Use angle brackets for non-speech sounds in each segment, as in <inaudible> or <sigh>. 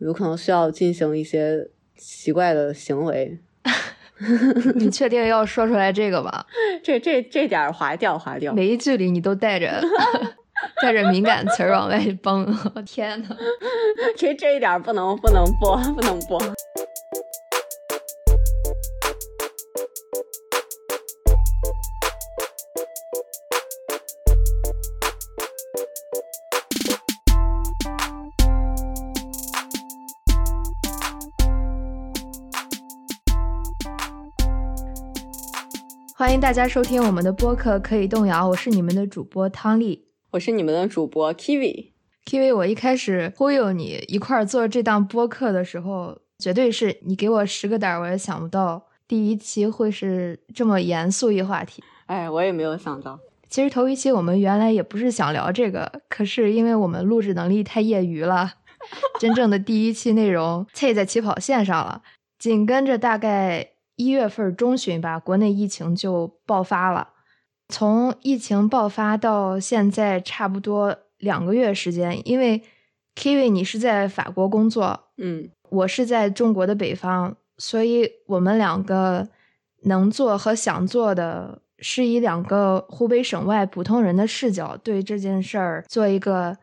有可能需要进行一些奇怪的行为。<laughs> 你确定要说出来这个吗？这这这点划掉划掉。每一句里你都带着 <laughs> 带着敏感词儿往外崩，天呐，这这一点不能不能播不能播。欢迎大家收听我们的播客，可以动摇。我是你们的主播汤丽，我是你们的主播 Kiwi。Kiwi，我一开始忽悠你一块儿做这档播客的时候，绝对是你给我十个胆，我也想不到第一期会是这么严肃一话题。哎，我也没有想到。其实头一期我们原来也不是想聊这个，可是因为我们录制能力太业余了，<laughs> 真正的第一期内容 <laughs> 菜在起跑线上了，紧跟着大概。一月份中旬吧，国内疫情就爆发了。从疫情爆发到现在，差不多两个月时间。因为 Kiwi 你是在法国工作，嗯，我是在中国的北方，所以我们两个能做和想做的是以两个湖北省外普通人的视角，对这件事儿做一个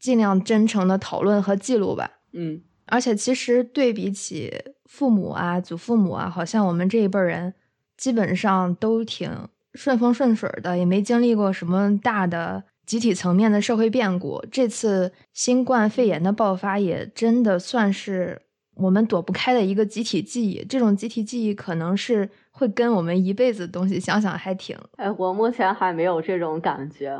尽量真诚的讨论和记录吧。嗯。而且其实对比起父母啊、祖父母啊，好像我们这一辈人基本上都挺顺风顺水的，也没经历过什么大的集体层面的社会变故。这次新冠肺炎的爆发也真的算是我们躲不开的一个集体记忆。这种集体记忆可能是会跟我们一辈子的东西，想想还挺……哎，我目前还没有这种感觉，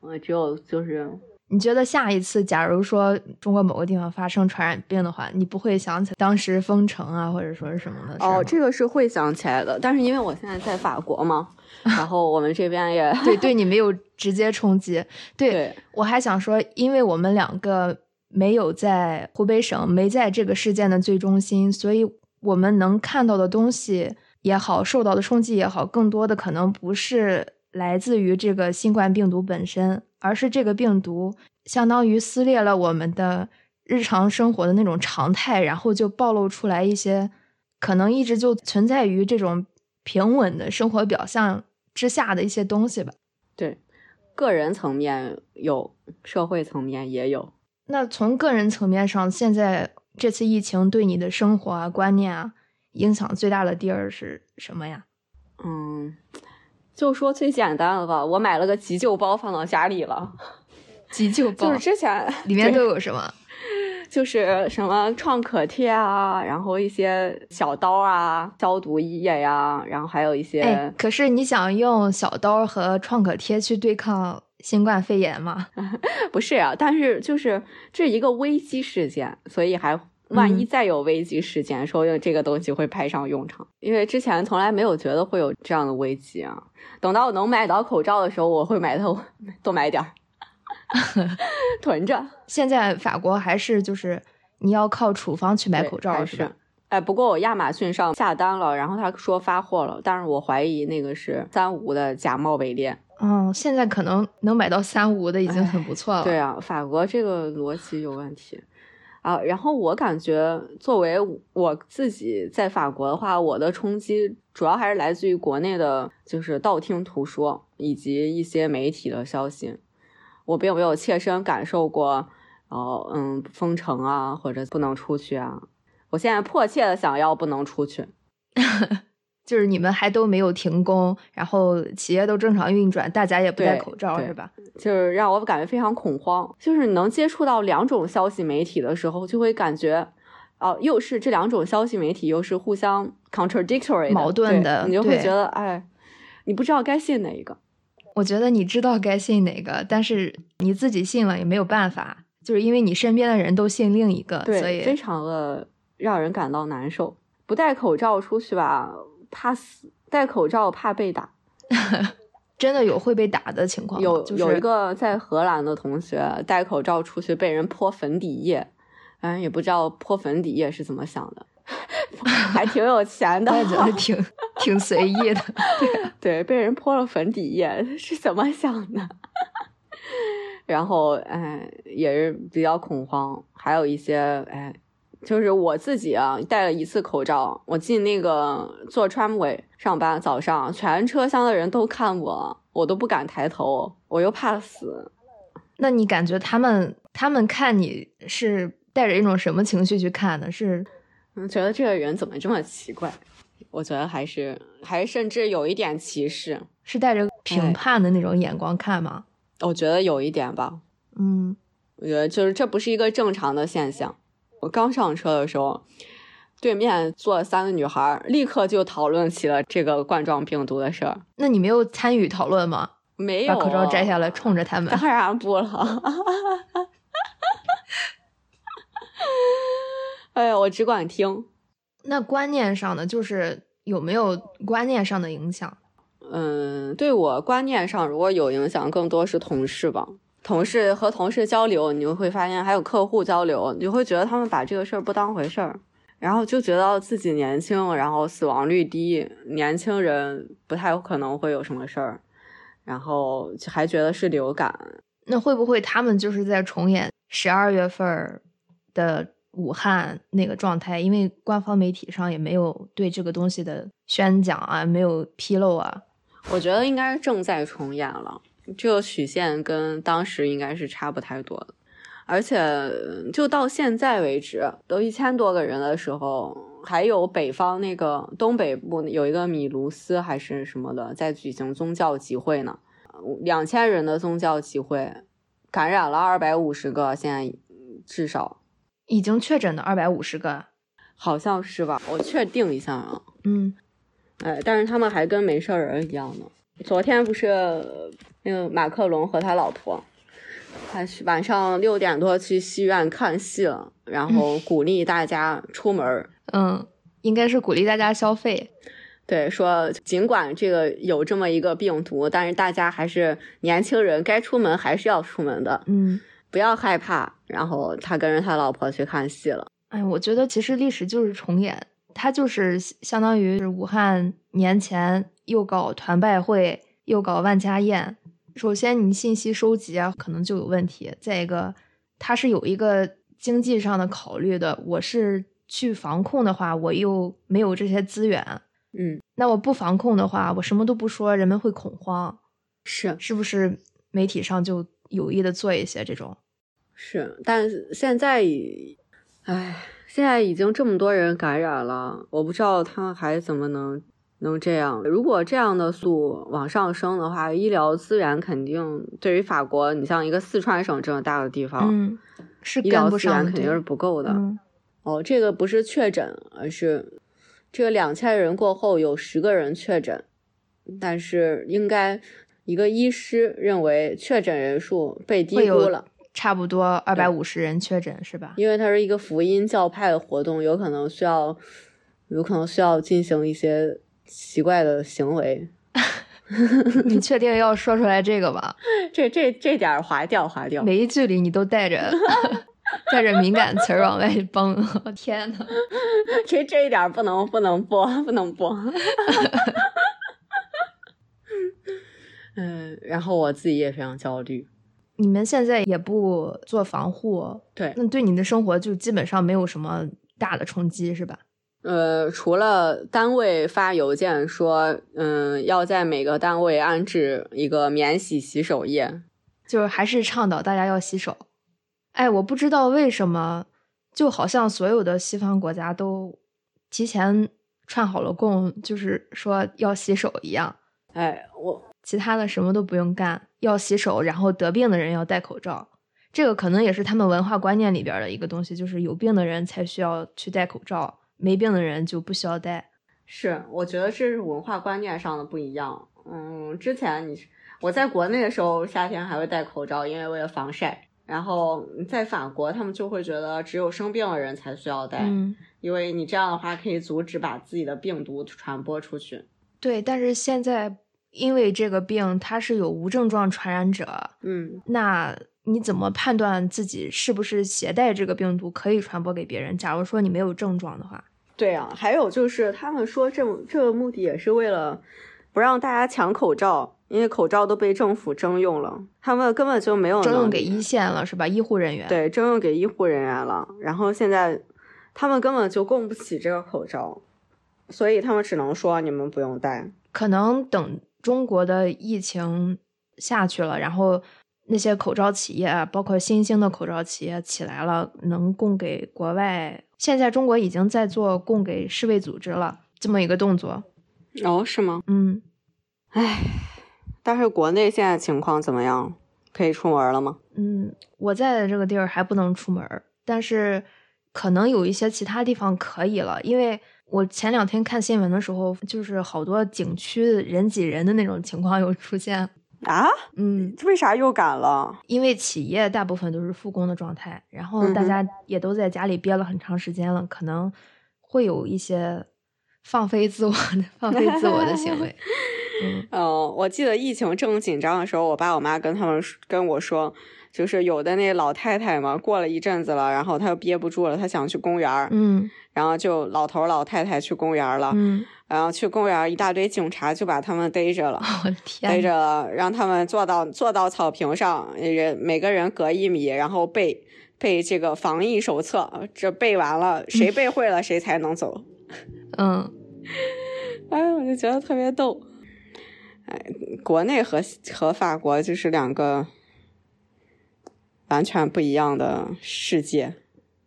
我只有就是。你觉得下一次，假如说中国某个地方发生传染病的话，你不会想起当时封城啊，或者说是什么的？哦，这个是会想起来的，但是因为我现在在法国嘛，<laughs> 然后我们这边也对对你没有直接冲击。对，我还想说，因为我们两个没有在湖北省，没在这个事件的最中心，所以我们能看到的东西也好，受到的冲击也好，更多的可能不是来自于这个新冠病毒本身。而是这个病毒相当于撕裂了我们的日常生活的那种常态，然后就暴露出来一些可能一直就存在于这种平稳的生活表象之下的一些东西吧。对，个人层面有，社会层面也有。那从个人层面上，现在这次疫情对你的生活啊、观念啊影响最大的地儿是什么呀？嗯。就说最简单的吧，我买了个急救包放到家里了。<laughs> 急救包就是之前里面都有什么？<laughs> 就是什么创可贴啊，然后一些小刀啊、消毒液呀，然后还有一些。哎，可是你想用小刀和创可贴去对抗新冠肺炎吗？<laughs> 不是啊，但是就是这一个危机事件，所以还。万一再有危机事件，说不定这个东西会派上用场。因为之前从来没有觉得会有这样的危机啊。等到我能买到口罩的时候，我会买到 <laughs> 多买点儿，<laughs> 囤着。现在法国还是就是你要靠处方去买口罩，是吧？哎，不过我亚马逊上下单了，然后他说发货了，但是我怀疑那个是三无的假冒伪劣。嗯，现在可能能买到三无的已经很不错了。对啊，法国这个逻辑有问题。啊，然后我感觉，作为我自己在法国的话，我的冲击主要还是来自于国内的，就是道听途说以及一些媒体的消息。我并没有切身感受过，哦，嗯，封城啊，或者不能出去啊。我现在迫切的想要不能出去。<laughs> 就是你们还都没有停工，然后企业都正常运转，大家也不戴口罩，是吧？就是让我感觉非常恐慌。就是能接触到两种消息媒体的时候，就会感觉，哦，又是这两种消息媒体又是互相 contradictory 矛盾的，你就会觉得，哎，你不知道该信哪一个。我觉得你知道该信哪个，但是你自己信了也没有办法，就是因为你身边的人都信另一个，所以非常的让人感到难受。不戴口罩出去吧。怕死，戴口罩怕被打，<laughs> 真的有会被打的情况。有有一个在荷兰的同学戴口罩出去被人泼粉底液，嗯，也不知道泼粉底液是怎么想的，<laughs> 还挺有钱的，我觉得挺 <laughs> 挺随意的。对，被人泼了粉底液是怎么想的？然后哎，也是比较恐慌，还有一些哎就是我自己啊，戴了一次口罩，我进那个坐 tramway 上班，早上全车厢的人都看我，我都不敢抬头，我又怕死。那你感觉他们他们看你是带着一种什么情绪去看的？是觉得这个人怎么这么奇怪？我觉得还是还甚至有一点歧视，是带着评判的那种眼光看吗？我觉得有一点吧。嗯，我觉得就是这不是一个正常的现象。我刚上车的时候，对面坐三个女孩，立刻就讨论起了这个冠状病毒的事儿。那你没有参与讨论吗？没有，把口罩摘下来，冲着他们。当然不了。<laughs> 哎呀，我只管听。那观念上的，就是有没有观念上的影响？嗯，对我观念上如果有影响，更多是同事吧。同事和同事交流，你就会发现还有客户交流，你就会觉得他们把这个事儿不当回事儿，然后就觉得自己年轻，然后死亡率低，年轻人不太有可能会有什么事儿，然后还觉得是流感。那会不会他们就是在重演十二月份的武汉那个状态？因为官方媒体上也没有对这个东西的宣讲啊，没有披露啊。我觉得应该是正在重演了。这个曲线跟当时应该是差不太多的，而且就到现在为止，都一千多个人的时候，还有北方那个东北部有一个米卢斯还是什么的，在举行宗教集会呢，两千人的宗教集会，感染了二百五十个，现在至少。已经确诊的二百五十个，好像是吧？我确定一下啊，嗯，哎，但是他们还跟没事人一样呢。昨天不是。那个马克龙和他老婆，他是晚上六点多去戏院看戏了，然后鼓励大家出门。嗯，应该是鼓励大家消费。对，说尽管这个有这么一个病毒，但是大家还是年轻人，该出门还是要出门的。嗯，不要害怕。然后他跟着他老婆去看戏了。哎，我觉得其实历史就是重演，他就是相当于是武汉年前又搞团拜会，又搞万家宴。首先，你信息收集啊，可能就有问题。再一个，他是有一个经济上的考虑的。我是去防控的话，我又没有这些资源。嗯，那我不防控的话，我什么都不说，人们会恐慌。是，是不是媒体上就有意的做一些这种？是，但现在，唉，现在已经这么多人感染了，我不知道他还怎么能。能这样，如果这样的速往上升的话，医疗资源肯定对于法国，你像一个四川省这么大的地方，嗯，是医疗资源肯定是不够的。哦，这个不是确诊，而是这个两千人过后有十个人确诊，但是应该一个医师认为确诊人数被低估了，差不多二百五十人确诊是吧？因为它是一个福音教派的活动，有可能需要，有可能需要进行一些。奇怪的行为，<laughs> 你确定要说出来这个吗？<laughs> 这这这点划掉划掉，每一句里你都带着 <laughs> 带着敏感词儿往外蹦，我天呐，这这一点不能不能播不能播。嗯，然后我自己也非常焦虑。你们现在也不做防护，对，那对你的生活就基本上没有什么大的冲击，是吧？呃，除了单位发邮件说，嗯，要在每个单位安置一个免洗洗手液，就是还是倡导大家要洗手。哎，我不知道为什么，就好像所有的西方国家都提前串好了供，就是说要洗手一样。哎，我其他的什么都不用干，要洗手，然后得病的人要戴口罩。这个可能也是他们文化观念里边的一个东西，就是有病的人才需要去戴口罩。没病的人就不需要戴，是我觉得这是文化观念上的不一样。嗯，之前你我在国内的时候，夏天还会戴口罩，因为为了防晒。然后在法国，他们就会觉得只有生病的人才需要戴，因为你这样的话可以阻止把自己的病毒传播出去。对，但是现在因为这个病它是有无症状传染者，嗯，那。你怎么判断自己是不是携带这个病毒可以传播给别人？假如说你没有症状的话，对啊，还有就是他们说这这个目的也是为了不让大家抢口罩，因为口罩都被政府征用了，他们根本就没有征用给一线了，是吧？医护人员对，征用给医护人员了。然后现在他们根本就供不起这个口罩，所以他们只能说你们不用戴。可能等中国的疫情下去了，然后那些口罩企业，包括新兴的口罩企业起来了，能供给国外。现在中国已经在做供给世卫组织了这么一个动作。哦，是吗？嗯。唉，但是国内现在情况怎么样？可以出门了吗？嗯，我在的这个地儿还不能出门，但是。可能有一些其他地方可以了，因为我前两天看新闻的时候，就是好多景区人挤人的那种情况又出现啊。嗯，为啥又赶了？因为企业大部分都是复工的状态，然后大家也都在家里憋了很长时间了，可能会有一些放飞自我的、放飞自我的行为。<laughs> 嗯，我记得疫情正紧张的时候，我爸我妈跟他们跟我说。就是有的那老太太嘛，过了一阵子了，然后她又憋不住了，她想去公园儿，嗯，然后就老头老太太去公园了，嗯，然后去公园，一大堆警察就把他们逮着了，我的天，逮着了，让他们坐到坐到草坪上，人每个人隔一米，然后背背这个防疫手册，这背完了，谁背会了谁才能走，嗯，<laughs> 哎，我就觉得特别逗，哎，国内和和法国就是两个。完全不一样的世界，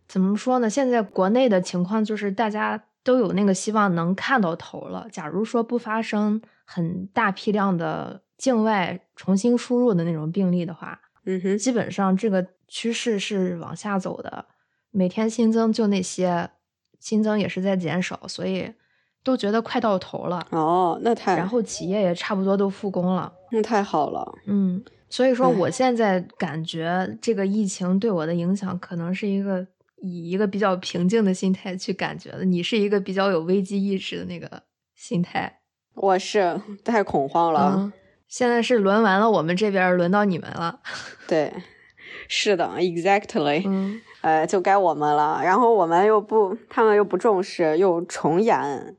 怎么说呢？现在国内的情况就是大家都有那个希望能看到头了。假如说不发生很大批量的境外重新输入的那种病例的话，嗯哼，基本上这个趋势是往下走的。每天新增就那些，新增也是在减少，所以都觉得快到头了。哦，那太……然后企业也差不多都复工了，那太好了。嗯。所以说，我现在感觉这个疫情对我的影响，可能是一个以一个比较平静的心态去感觉的。你是一个比较有危机意识的那个心态，我是太恐慌了。现在是轮完了我们这边，轮到你们了。<laughs> 对，是的，exactly。嗯，呃，就该我们了。然后我们又不，他们又不重视，又重演。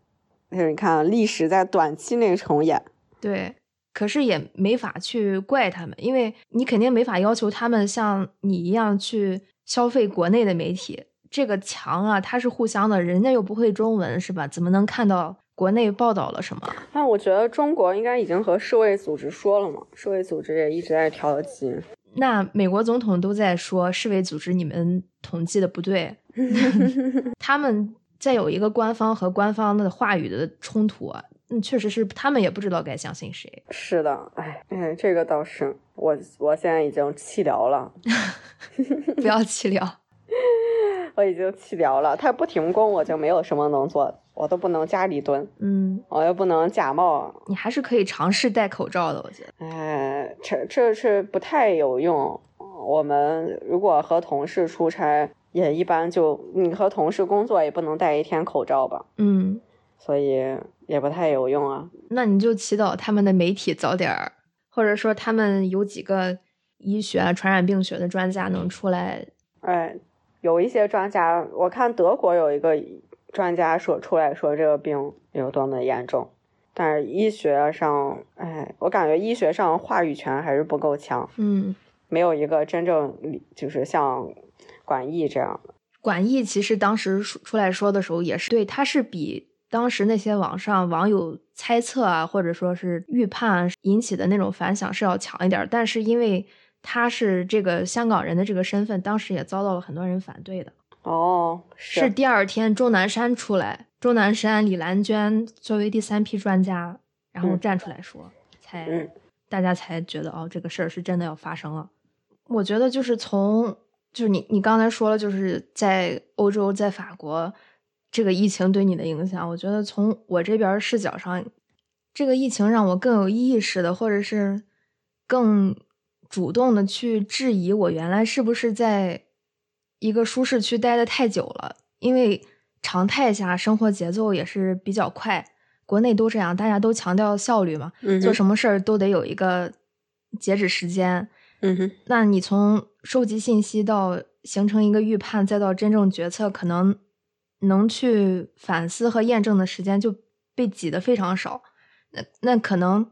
就是你看，历史在短期内重演。对。可是也没法去怪他们，因为你肯定没法要求他们像你一样去消费国内的媒体。这个墙啊，它是互相的，人家又不会中文，是吧？怎么能看到国内报道了什么？那我觉得中国应该已经和世卫组织说了嘛，世卫组织也一直在调剂。那美国总统都在说世卫组织你们统计的不对，<laughs> 他们在有一个官方和官方的话语的冲突啊。嗯，确实是，他们也不知道该相信谁。是的，哎，嗯，这个倒是，我我现在已经弃疗了 <laughs> <laughs> 不要弃疗，我已经弃疗了。他不停工，我就没有什么能做，我都不能家里蹲，嗯，我又不能假冒。你还是可以尝试戴口罩的，我觉得。哎，这这是不太有用。我们如果和同事出差，也一般就你和同事工作也不能戴一天口罩吧？嗯，所以。也不太有用啊，那你就祈祷他们的媒体早点儿，或者说他们有几个医学、传染病学的专家能出来。哎，有一些专家，我看德国有一个专家说出来说这个病有多么严重，但是医学上，哎，我感觉医学上话语权还是不够强。嗯，没有一个真正就是像管义这样的。管义其实当时出来说的时候也是对，他是比。当时那些网上网友猜测啊，或者说是预判引起的那种反响是要强一点，但是因为他是这个香港人的这个身份，当时也遭到了很多人反对的。哦，是第二天钟南山出来，钟南山、李兰娟作为第三批专家，然后站出来说，才大家才觉得哦，这个事儿是真的要发生了。我觉得就是从就是你你刚才说了，就是在欧洲，在法国。这个疫情对你的影响，我觉得从我这边视角上，这个疫情让我更有意识的，或者是更主动的去质疑我原来是不是在一个舒适区待的太久了。因为常态下生活节奏也是比较快，国内都这样，大家都强调效率嘛，做什么事儿都得有一个截止时间。嗯哼，那你从收集信息到形成一个预判，再到真正决策，可能。能去反思和验证的时间就被挤得非常少，那那可能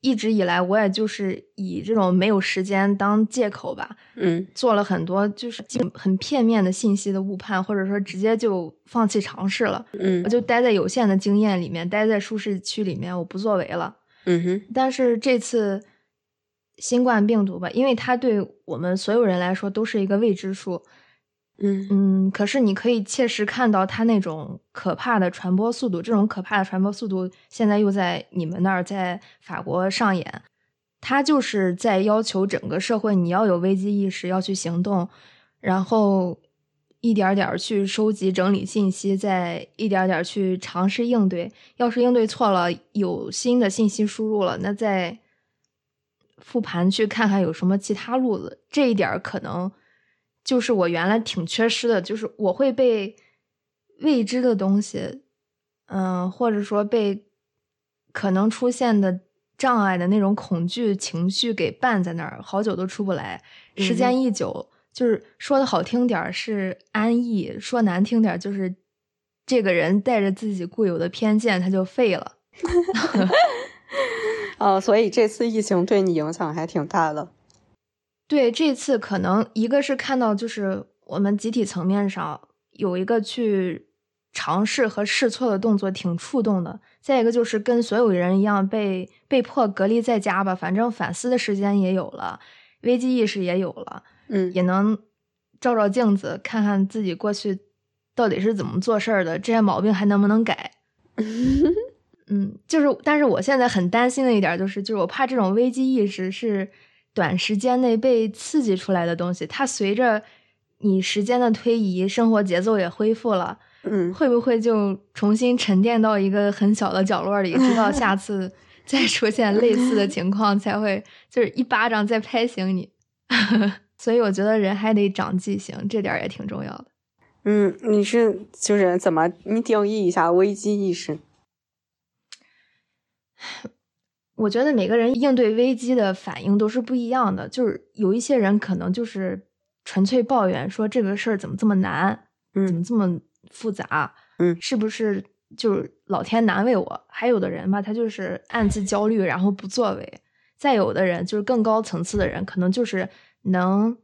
一直以来，我也就是以这种没有时间当借口吧，嗯，做了很多就是很片面的信息的误判，或者说直接就放弃尝试了，嗯，我就待在有限的经验里面，待在舒适区里面，我不作为了，嗯哼。但是这次新冠病毒吧，因为它对我们所有人来说都是一个未知数。嗯嗯，可是你可以切实看到它那种可怕的传播速度，这种可怕的传播速度现在又在你们那儿，在法国上演。它就是在要求整个社会你要有危机意识，要去行动，然后一点点去收集整理信息，再一点点去尝试应对。要是应对错了，有新的信息输入了，那再复盘去看看有什么其他路子。这一点可能。就是我原来挺缺失的，就是我会被未知的东西，嗯，或者说被可能出现的障碍的那种恐惧情绪给绊在那儿，好久都出不来。时间一久，就是说的好听点儿是安逸，说难听点儿就是这个人带着自己固有的偏见，他就废了。<laughs> 哦，所以这次疫情对你影响还挺大的。对，这次可能一个是看到，就是我们集体层面上有一个去尝试和试错的动作，挺触动的。再一个就是跟所有人一样，被被迫隔离在家吧，反正反思的时间也有了，危机意识也有了，嗯，也能照照镜子，看看自己过去到底是怎么做事儿的，这些毛病还能不能改？<laughs> 嗯，就是，但是我现在很担心的一点就是，就是我怕这种危机意识是。短时间内被刺激出来的东西，它随着你时间的推移，生活节奏也恢复了，嗯，会不会就重新沉淀到一个很小的角落里，直到下次 <laughs> 再出现类似的情况才会，就是一巴掌再拍醒你。<laughs> 所以我觉得人还得长记性，这点也挺重要的。嗯，你是就是怎么你定义一下危机意识？我觉得每个人应对危机的反应都是不一样的，就是有一些人可能就是纯粹抱怨说这个事儿怎么这么难，嗯，怎么这么复杂，嗯，是不是就是老天难为我？还有的人吧，他就是暗自焦虑，然后不作为；再有的人就是更高层次的人，可能就是能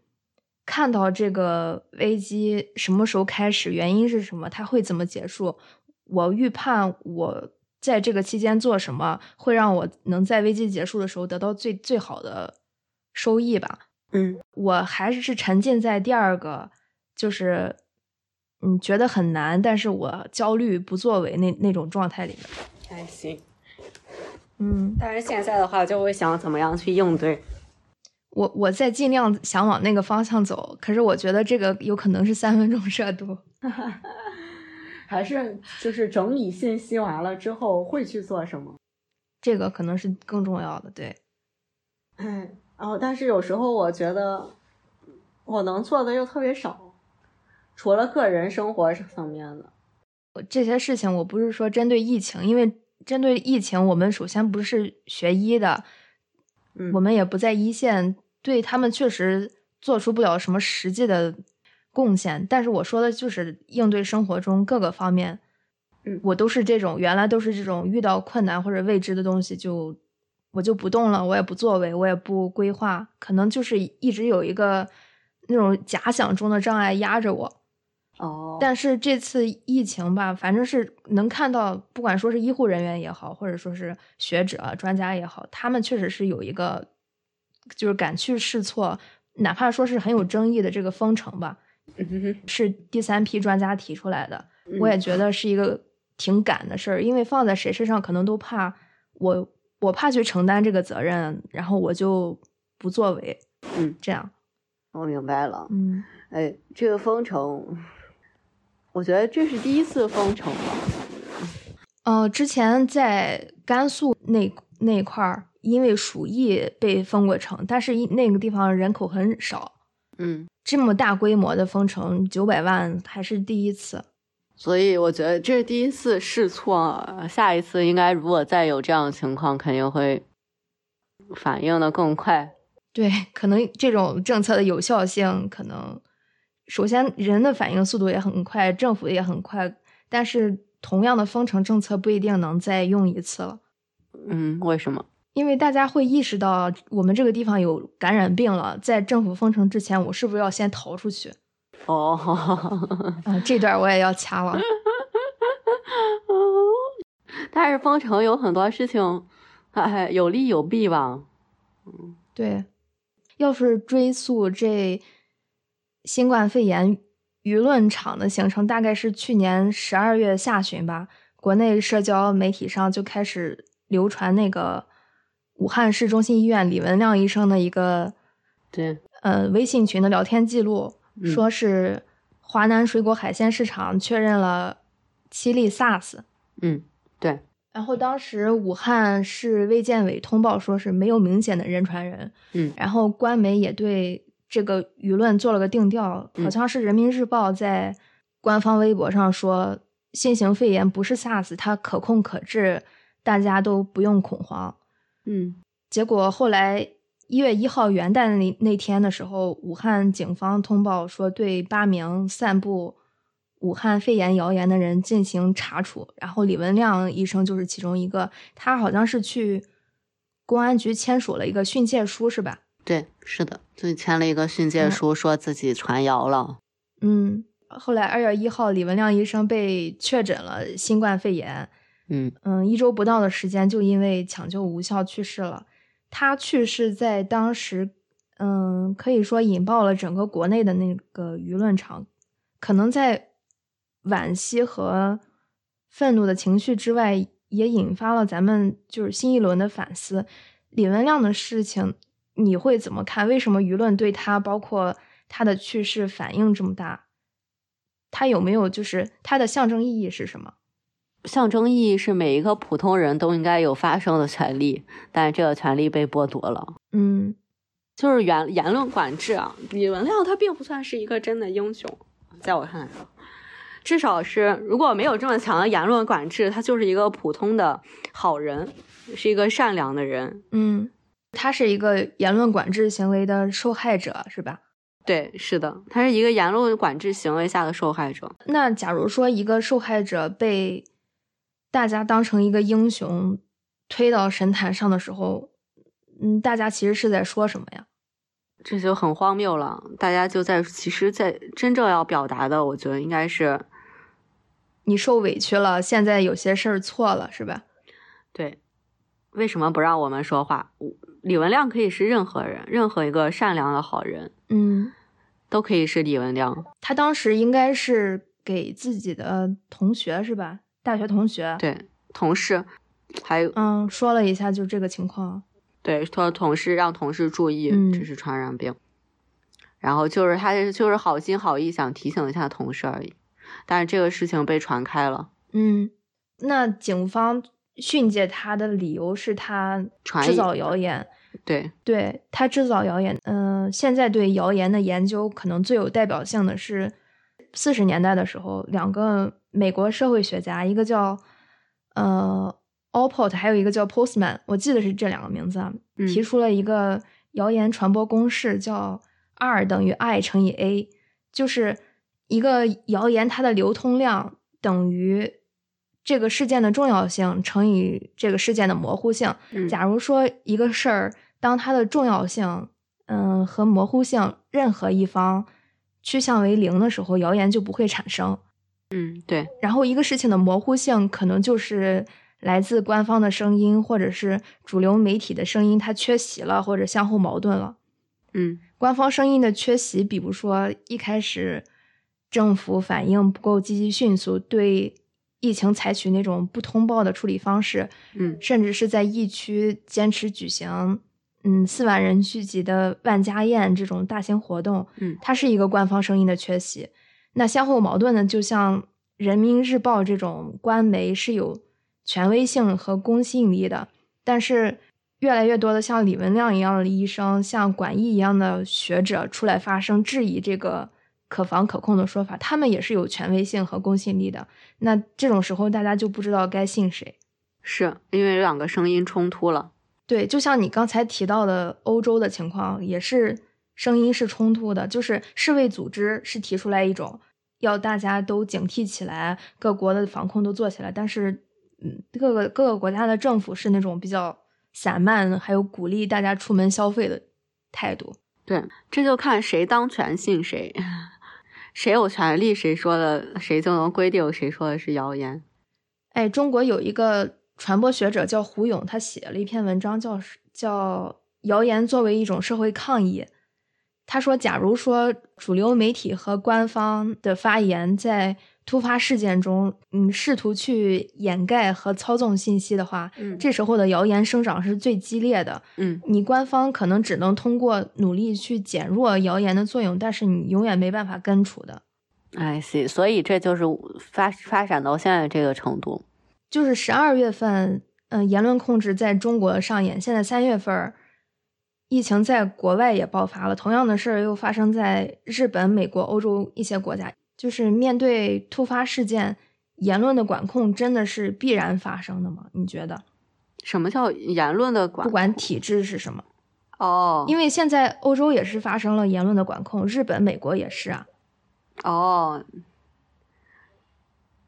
看到这个危机什么时候开始，原因是什么，他会怎么结束。我预判我。在这个期间做什么会让我能在危机结束的时候得到最最好的收益吧？嗯，我还是沉浸在第二个，就是嗯觉得很难，但是我焦虑不作为那那种状态里面。还行，嗯，但是现在的话就会想怎么样去应对。我我在尽量想往那个方向走，可是我觉得这个有可能是三分钟 <laughs> 热度。<laughs> 还是就是整理信息完了之后会去做什么？这个可能是更重要的，对。哎，然后但是有时候我觉得我能做的又特别少，除了个人生活层面的这些事情，我不是说针对疫情，因为针对疫情，我们首先不是学医的，嗯，我们也不在一线，对他们确实做出不了什么实际的。贡献，但是我说的就是应对生活中各个方面，嗯，我都是这种，原来都是这种，遇到困难或者未知的东西就我就不动了，我也不作为，我也不规划，可能就是一直有一个那种假想中的障碍压着我。哦，但是这次疫情吧，反正是能看到，不管说是医护人员也好，或者说是学者专家也好，他们确实是有一个就是敢去试错，哪怕说是很有争议的这个封城吧。是第三批专家提出来的，我也觉得是一个挺赶的事儿，因为放在谁身上可能都怕我，我怕去承担这个责任，然后我就不作为，嗯，这样，我明白了，嗯，哎，这个封城，我觉得这是第一次封城吧，呃，之前在甘肃那那块儿，因为鼠疫被封过城，但是那个地方人口很少，嗯。这么大规模的封城，九百万还是第一次，所以我觉得这是第一次试错。下一次应该如果再有这样的情况，肯定会反应的更快。对，可能这种政策的有效性，可能首先人的反应速度也很快，政府也很快，但是同样的封城政策不一定能再用一次了。嗯，为什么？因为大家会意识到我们这个地方有感染病了，在政府封城之前，我是不是要先逃出去？哦，<laughs> 啊，这段我也要掐了。<laughs> 但是封城有很多事情，哎，有利有弊吧？嗯，对。要是追溯这新冠肺炎舆论场的形成，大概是去年十二月下旬吧，国内社交媒体上就开始流传那个武汉市中心医院李文亮医生的一个对呃微信群的聊天记录，说是华南水果海鲜市场确认了七例 SARS。嗯，对。然后当时武汉市卫健委通报说是没有明显的人传人，嗯，然后官媒也对这个舆论做了个定调，好像是人民日报在官方微博上说新型肺炎不是 SARS，它可控可治，大家都不用恐慌，嗯，结果后来一月一号元旦那那天的时候，武汉警方通报说对八名散布。武汉肺炎谣言的人进行查处，然后李文亮医生就是其中一个。他好像是去公安局签署了一个训诫书，是吧？对，是的，就签了一个训诫书，说自己传谣了。嗯，后来二月一号，李文亮医生被确诊了新冠肺炎。嗯，一周不到的时间就因为抢救无效去世了。他去世在当时，嗯，可以说引爆了整个国内的那个舆论场，可能在。惋惜和愤怒的情绪之外，也引发了咱们就是新一轮的反思。李文亮的事情，你会怎么看？为什么舆论对他，包括他的去世反应这么大？他有没有就是他的象征意义是什么？象征意义是每一个普通人都应该有发声的权利，但是这个权利被剥夺了。嗯，就是言言论管制啊。李文亮他并不算是一个真的英雄，在我看来。至少是，如果没有这么强的言论管制，他就是一个普通的好人，是一个善良的人。嗯，他是一个言论管制行为的受害者，是吧？对，是的，他是一个言论管制行为下的受害者。那假如说一个受害者被大家当成一个英雄推到神坛上的时候，嗯，大家其实是在说什么呀？这就很荒谬了。大家就在，其实，在真正要表达的，我觉得应该是。你受委屈了，现在有些事儿错了，是吧？对，为什么不让我们说话？李文亮可以是任何人，任何一个善良的好人，嗯，都可以是李文亮。他当时应该是给自己的同学是吧？大学同学，对，同事，还有，嗯，说了一下就这个情况。对，说同事让同事注意，这是传染病。然后就是他就是好心好意想提醒一下同事而已。但是这个事情被传开了。嗯，那警方训诫他的理由是他制造谣言。对，对他制造谣言。嗯，现在对谣言的研究可能最有代表性的是四十年代的时候，两个美国社会学家，一个叫呃 Allport，还有一个叫 Postman，我记得是这两个名字啊，提出了一个谣言传播公式，叫 R 等于 I 乘以 A，就是。一个谣言，它的流通量等于这个事件的重要性乘以这个事件的模糊性。假如说一个事儿，当它的重要性，嗯，和模糊性任何一方趋向为零的时候，谣言就不会产生。嗯，对。然后一个事情的模糊性，可能就是来自官方的声音，或者是主流媒体的声音，它缺席了，或者相互矛盾了。嗯，官方声音的缺席，比如说一开始。政府反应不够积极迅速，对疫情采取那种不通报的处理方式，嗯，甚至是在疫区坚持举行，嗯，四万人聚集的万家宴这种大型活动，嗯，它是一个官方声音的缺席。那相互矛盾呢，就像人民日报这种官媒是有权威性和公信力的，但是越来越多的像李文亮一样的医生，像管义一样的学者出来发声质疑这个。可防可控的说法，他们也是有权威性和公信力的。那这种时候，大家就不知道该信谁，是因为两个声音冲突了。对，就像你刚才提到的欧洲的情况，也是声音是冲突的。就是世卫组织是提出来一种要大家都警惕起来，各国的防控都做起来，但是，嗯，各个各个国家的政府是那种比较散漫，还有鼓励大家出门消费的态度。对，这就看谁当权信谁，<laughs> 谁有权利，谁说的谁就能规定谁说的是谣言。哎，中国有一个传播学者叫胡勇，他写了一篇文章，叫叫谣言作为一种社会抗议。他说，假如说主流媒体和官方的发言在突发事件中，嗯，试图去掩盖和操纵信息的话，嗯，这时候的谣言生长是最激烈的。嗯，你官方可能只能通过努力去减弱谣言的作用，但是你永远没办法根除的。哎，是，所以这就是发发展到现在这个程度。就是十二月份，嗯，言论控制在中国上演。现在三月份，疫情在国外也爆发了，同样的事儿又发生在日本、美国、欧洲一些国家。就是面对突发事件，言论的管控真的是必然发生的吗？你觉得？什么叫言论的管？不管体制是什么？哦，因为现在欧洲也是发生了言论的管控，日本、美国也是啊。哦。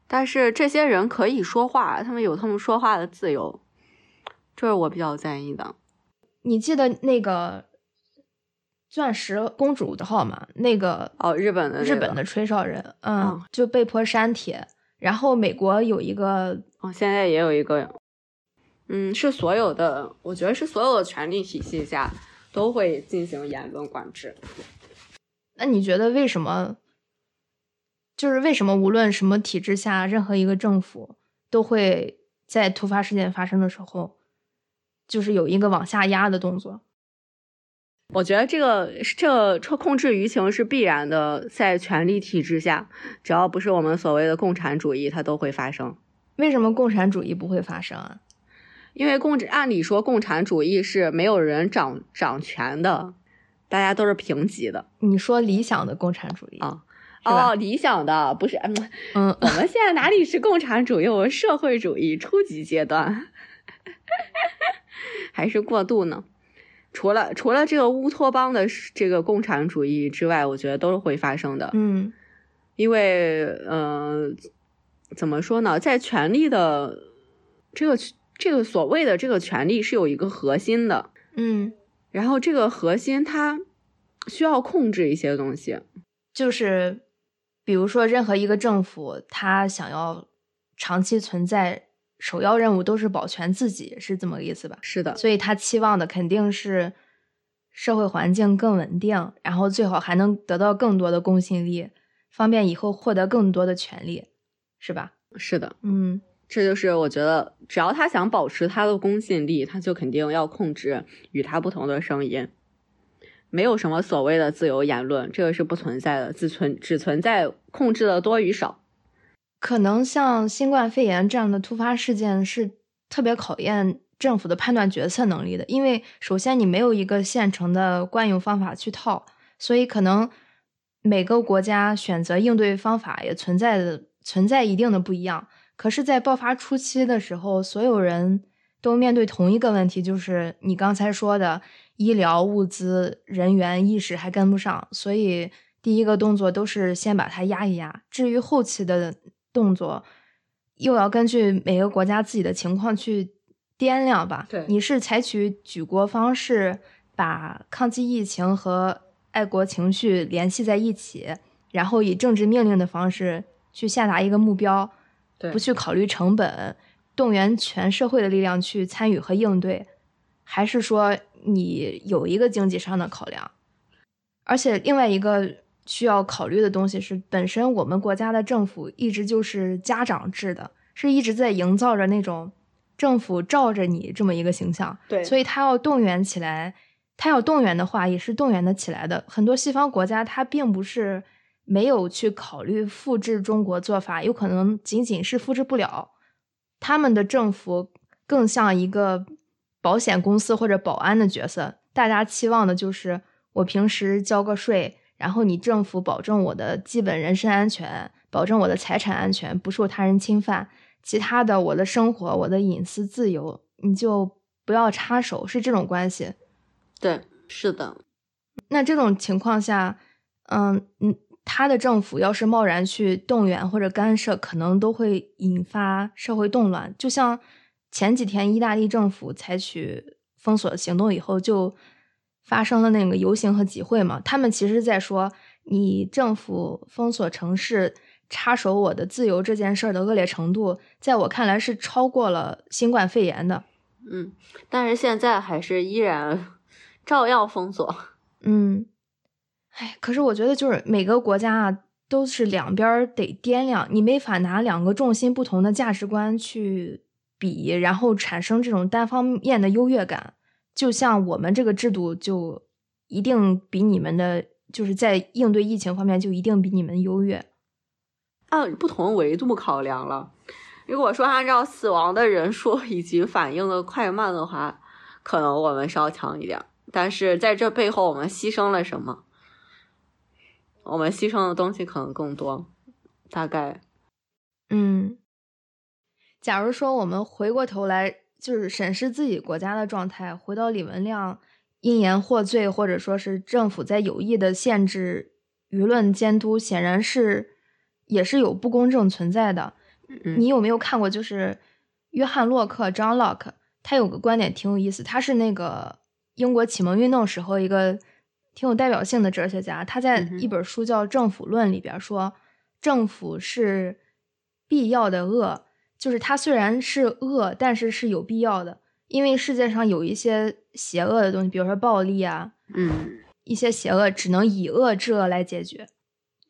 但是这些人可以说话，他们有他们说话的自由，这是我比较在意的。你记得那个钻石公主的号吗？那个哦，日本的日本的吹哨人，嗯，就被迫删帖。然后美国有一个，哦，现在也有一个，嗯，是所有的，我觉得是所有的权力体系下都会进行言论管制。那你觉得为什么？就是为什么无论什么体制下，任何一个政府都会在突发事件发生的时候，就是有一个往下压的动作。我觉得这个这这控制舆情是必然的，在权力体制下，只要不是我们所谓的共产主义，它都会发生。为什么共产主义不会发生啊？因为共按理说共产主义是没有人掌掌权的，大家都是平级的。你说理想的共产主义啊？哦，理想的不是，嗯嗯，我们现在哪里是共产主义？我们社会主义初级阶段，<laughs> 还是过度呢？除了除了这个乌托邦的这个共产主义之外，我觉得都是会发生的。嗯，因为，呃，怎么说呢？在权力的这个这个所谓的这个权力是有一个核心的，嗯，然后这个核心它需要控制一些东西，就是。比如说，任何一个政府，它想要长期存在，首要任务都是保全自己，是这么个意思吧？是的，所以他期望的肯定是社会环境更稳定，然后最好还能得到更多的公信力，方便以后获得更多的权利，是吧？是的，嗯，这就是我觉得，只要他想保持他的公信力，他就肯定要控制与他不同的声音。没有什么所谓的自由言论，这个是不存在的，只存只存在控制的多与少。可能像新冠肺炎这样的突发事件是特别考验政府的判断决策能力的，因为首先你没有一个现成的惯用方法去套，所以可能每个国家选择应对方法也存在的存在一定的不一样。可是，在爆发初期的时候，所有人都面对同一个问题，就是你刚才说的。医疗物资、人员意识还跟不上，所以第一个动作都是先把它压一压。至于后期的动作，又要根据每个国家自己的情况去掂量吧。对，你是采取举国方式，把抗击疫情和爱国情绪联系在一起，然后以政治命令的方式去下达一个目标，不去考虑成本，动员全社会的力量去参与和应对，还是说？你有一个经济上的考量，而且另外一个需要考虑的东西是，本身我们国家的政府一直就是家长制的，是一直在营造着那种政府罩着你这么一个形象。对，所以他要动员起来，他要动员的话也是动员的起来的。很多西方国家他并不是没有去考虑复制中国做法，有可能仅仅是复制不了，他们的政府更像一个。保险公司或者保安的角色，大家期望的就是我平时交个税，然后你政府保证我的基本人身安全，保证我的财产安全不受他人侵犯，其他的我的生活、我的隐私自由你就不要插手，是这种关系。对，是的。那这种情况下，嗯嗯，他的政府要是贸然去动员或者干涉，可能都会引发社会动乱，就像。前几天意大利政府采取封锁行动以后，就发生了那个游行和集会嘛。他们其实在说，你政府封锁城市、插手我的自由这件事儿的恶劣程度，在我看来是超过了新冠肺炎的。嗯，但是现在还是依然 <laughs> 照样封锁。嗯，哎，可是我觉得就是每个国家啊，都是两边得掂量，你没法拿两个重心不同的价值观去。比，然后产生这种单方面的优越感，就像我们这个制度就一定比你们的，就是在应对疫情方面就一定比你们优越。按不同维度考量了，如果说按照死亡的人数以及反应的快慢的话，可能我们稍强一点。但是在这背后，我们牺牲了什么？我们牺牲的东西可能更多，大概，嗯。假如说我们回过头来，就是审视自己国家的状态，回到李文亮因言获罪，或者说是政府在有意的限制舆论监督，显然是也是有不公正存在的。你有没有看过？就是约翰洛克 （John Locke），他有个观点挺有意思。他是那个英国启蒙运动时候一个挺有代表性的哲学家。他在一本书叫《政府论》里边说，政府是必要的恶。就是它虽然是恶，但是是有必要的，因为世界上有一些邪恶的东西，比如说暴力啊，嗯，一些邪恶只能以恶制恶来解决。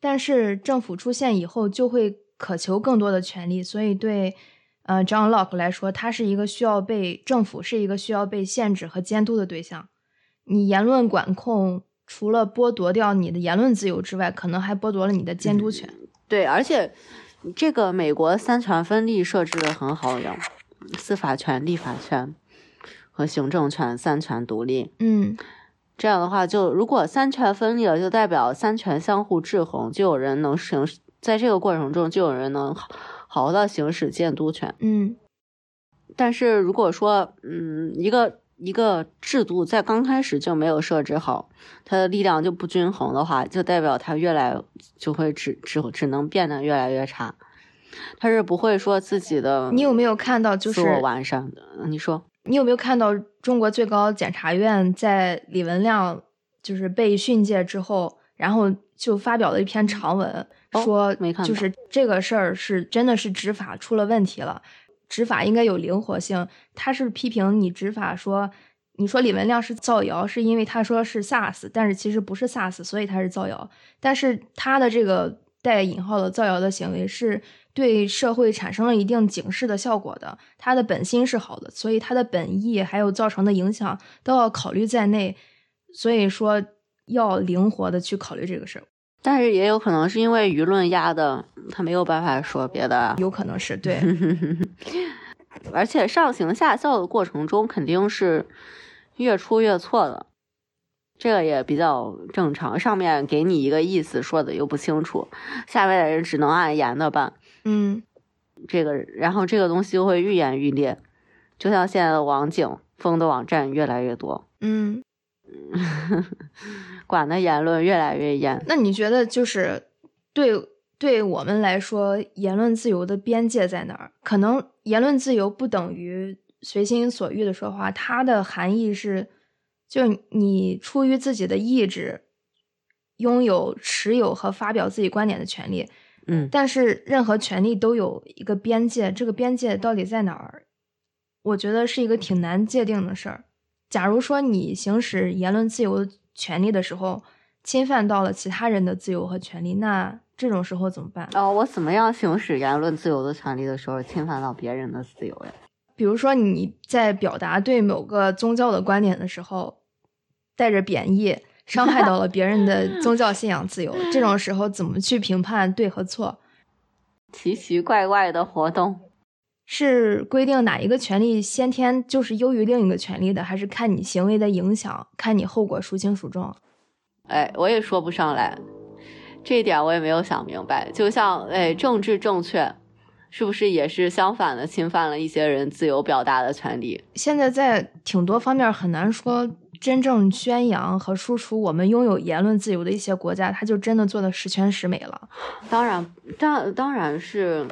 但是政府出现以后，就会渴求更多的权利，所以对，呃，John Locke 来说，他是一个需要被政府是一个需要被限制和监督的对象。你言论管控除了剥夺掉你的言论自由之外，可能还剥夺了你的监督权。对，而且。这个美国三权分立设置的很好呀，司法权、立法权和行政权三权独立。嗯，这样的话，就如果三权分立了，就代表三权相互制衡，就有人能行，在这个过程中就有人能好好的行使监督权。嗯，但是如果说，嗯，一个。一个制度在刚开始就没有设置好，它的力量就不均衡的话，就代表它越来就会只只只能变得越来越差。它是不会说自己的。你有没有看到就是自我完善的？你说你有没有看到中国最高检察院在李文亮就是被训诫之后，然后就发表了一篇长文，说就是这个事儿是真的是执法出了问题了。执法应该有灵活性，他是批评你执法说，你说李文亮是造谣，是因为他说是 SARS，但是其实不是 SARS，所以他是造谣。但是他的这个带引号的造谣的行为是对社会产生了一定警示的效果的，他的本心是好的，所以他的本意还有造成的影响都要考虑在内，所以说要灵活的去考虑这个事儿。但是也有可能是因为舆论压的，他没有办法说别的。有可能是对，<laughs> 而且上行下效的过程中肯定是越出越错的，这个也比较正常。上面给你一个意思说的又不清楚，下面的人只能按严的办。嗯，这个然后这个东西就会愈演愈烈，就像现在的网警封的网站越来越多。嗯。<laughs> 管的言论越来越严，那你觉得就是对对我们来说，言论自由的边界在哪儿？可能言论自由不等于随心所欲的说话，它的含义是，就你出于自己的意志，拥有持有和发表自己观点的权利。嗯，但是任何权利都有一个边界，这个边界到底在哪儿？我觉得是一个挺难界定的事儿。假如说你行使言论自由权利的时候，侵犯到了其他人的自由和权利，那这种时候怎么办？哦，我怎么样行使言论自由的权利的时候，侵犯到别人的自由呀？比如说你在表达对某个宗教的观点的时候，带着贬义，伤害到了别人的 <laughs> 宗教信仰自由，这种时候怎么去评判对和错？奇奇怪怪的活动。是规定哪一个权利先天就是优于另一个权利的，还是看你行为的影响，看你后果孰轻孰重？哎，我也说不上来，这一点我也没有想明白。就像哎，政治正确是不是也是相反的，侵犯了一些人自由表达的权利？现在在挺多方面很难说，真正宣扬和输出我们拥有言论自由的一些国家，他就真的做的十全十美了。当然，当当然是。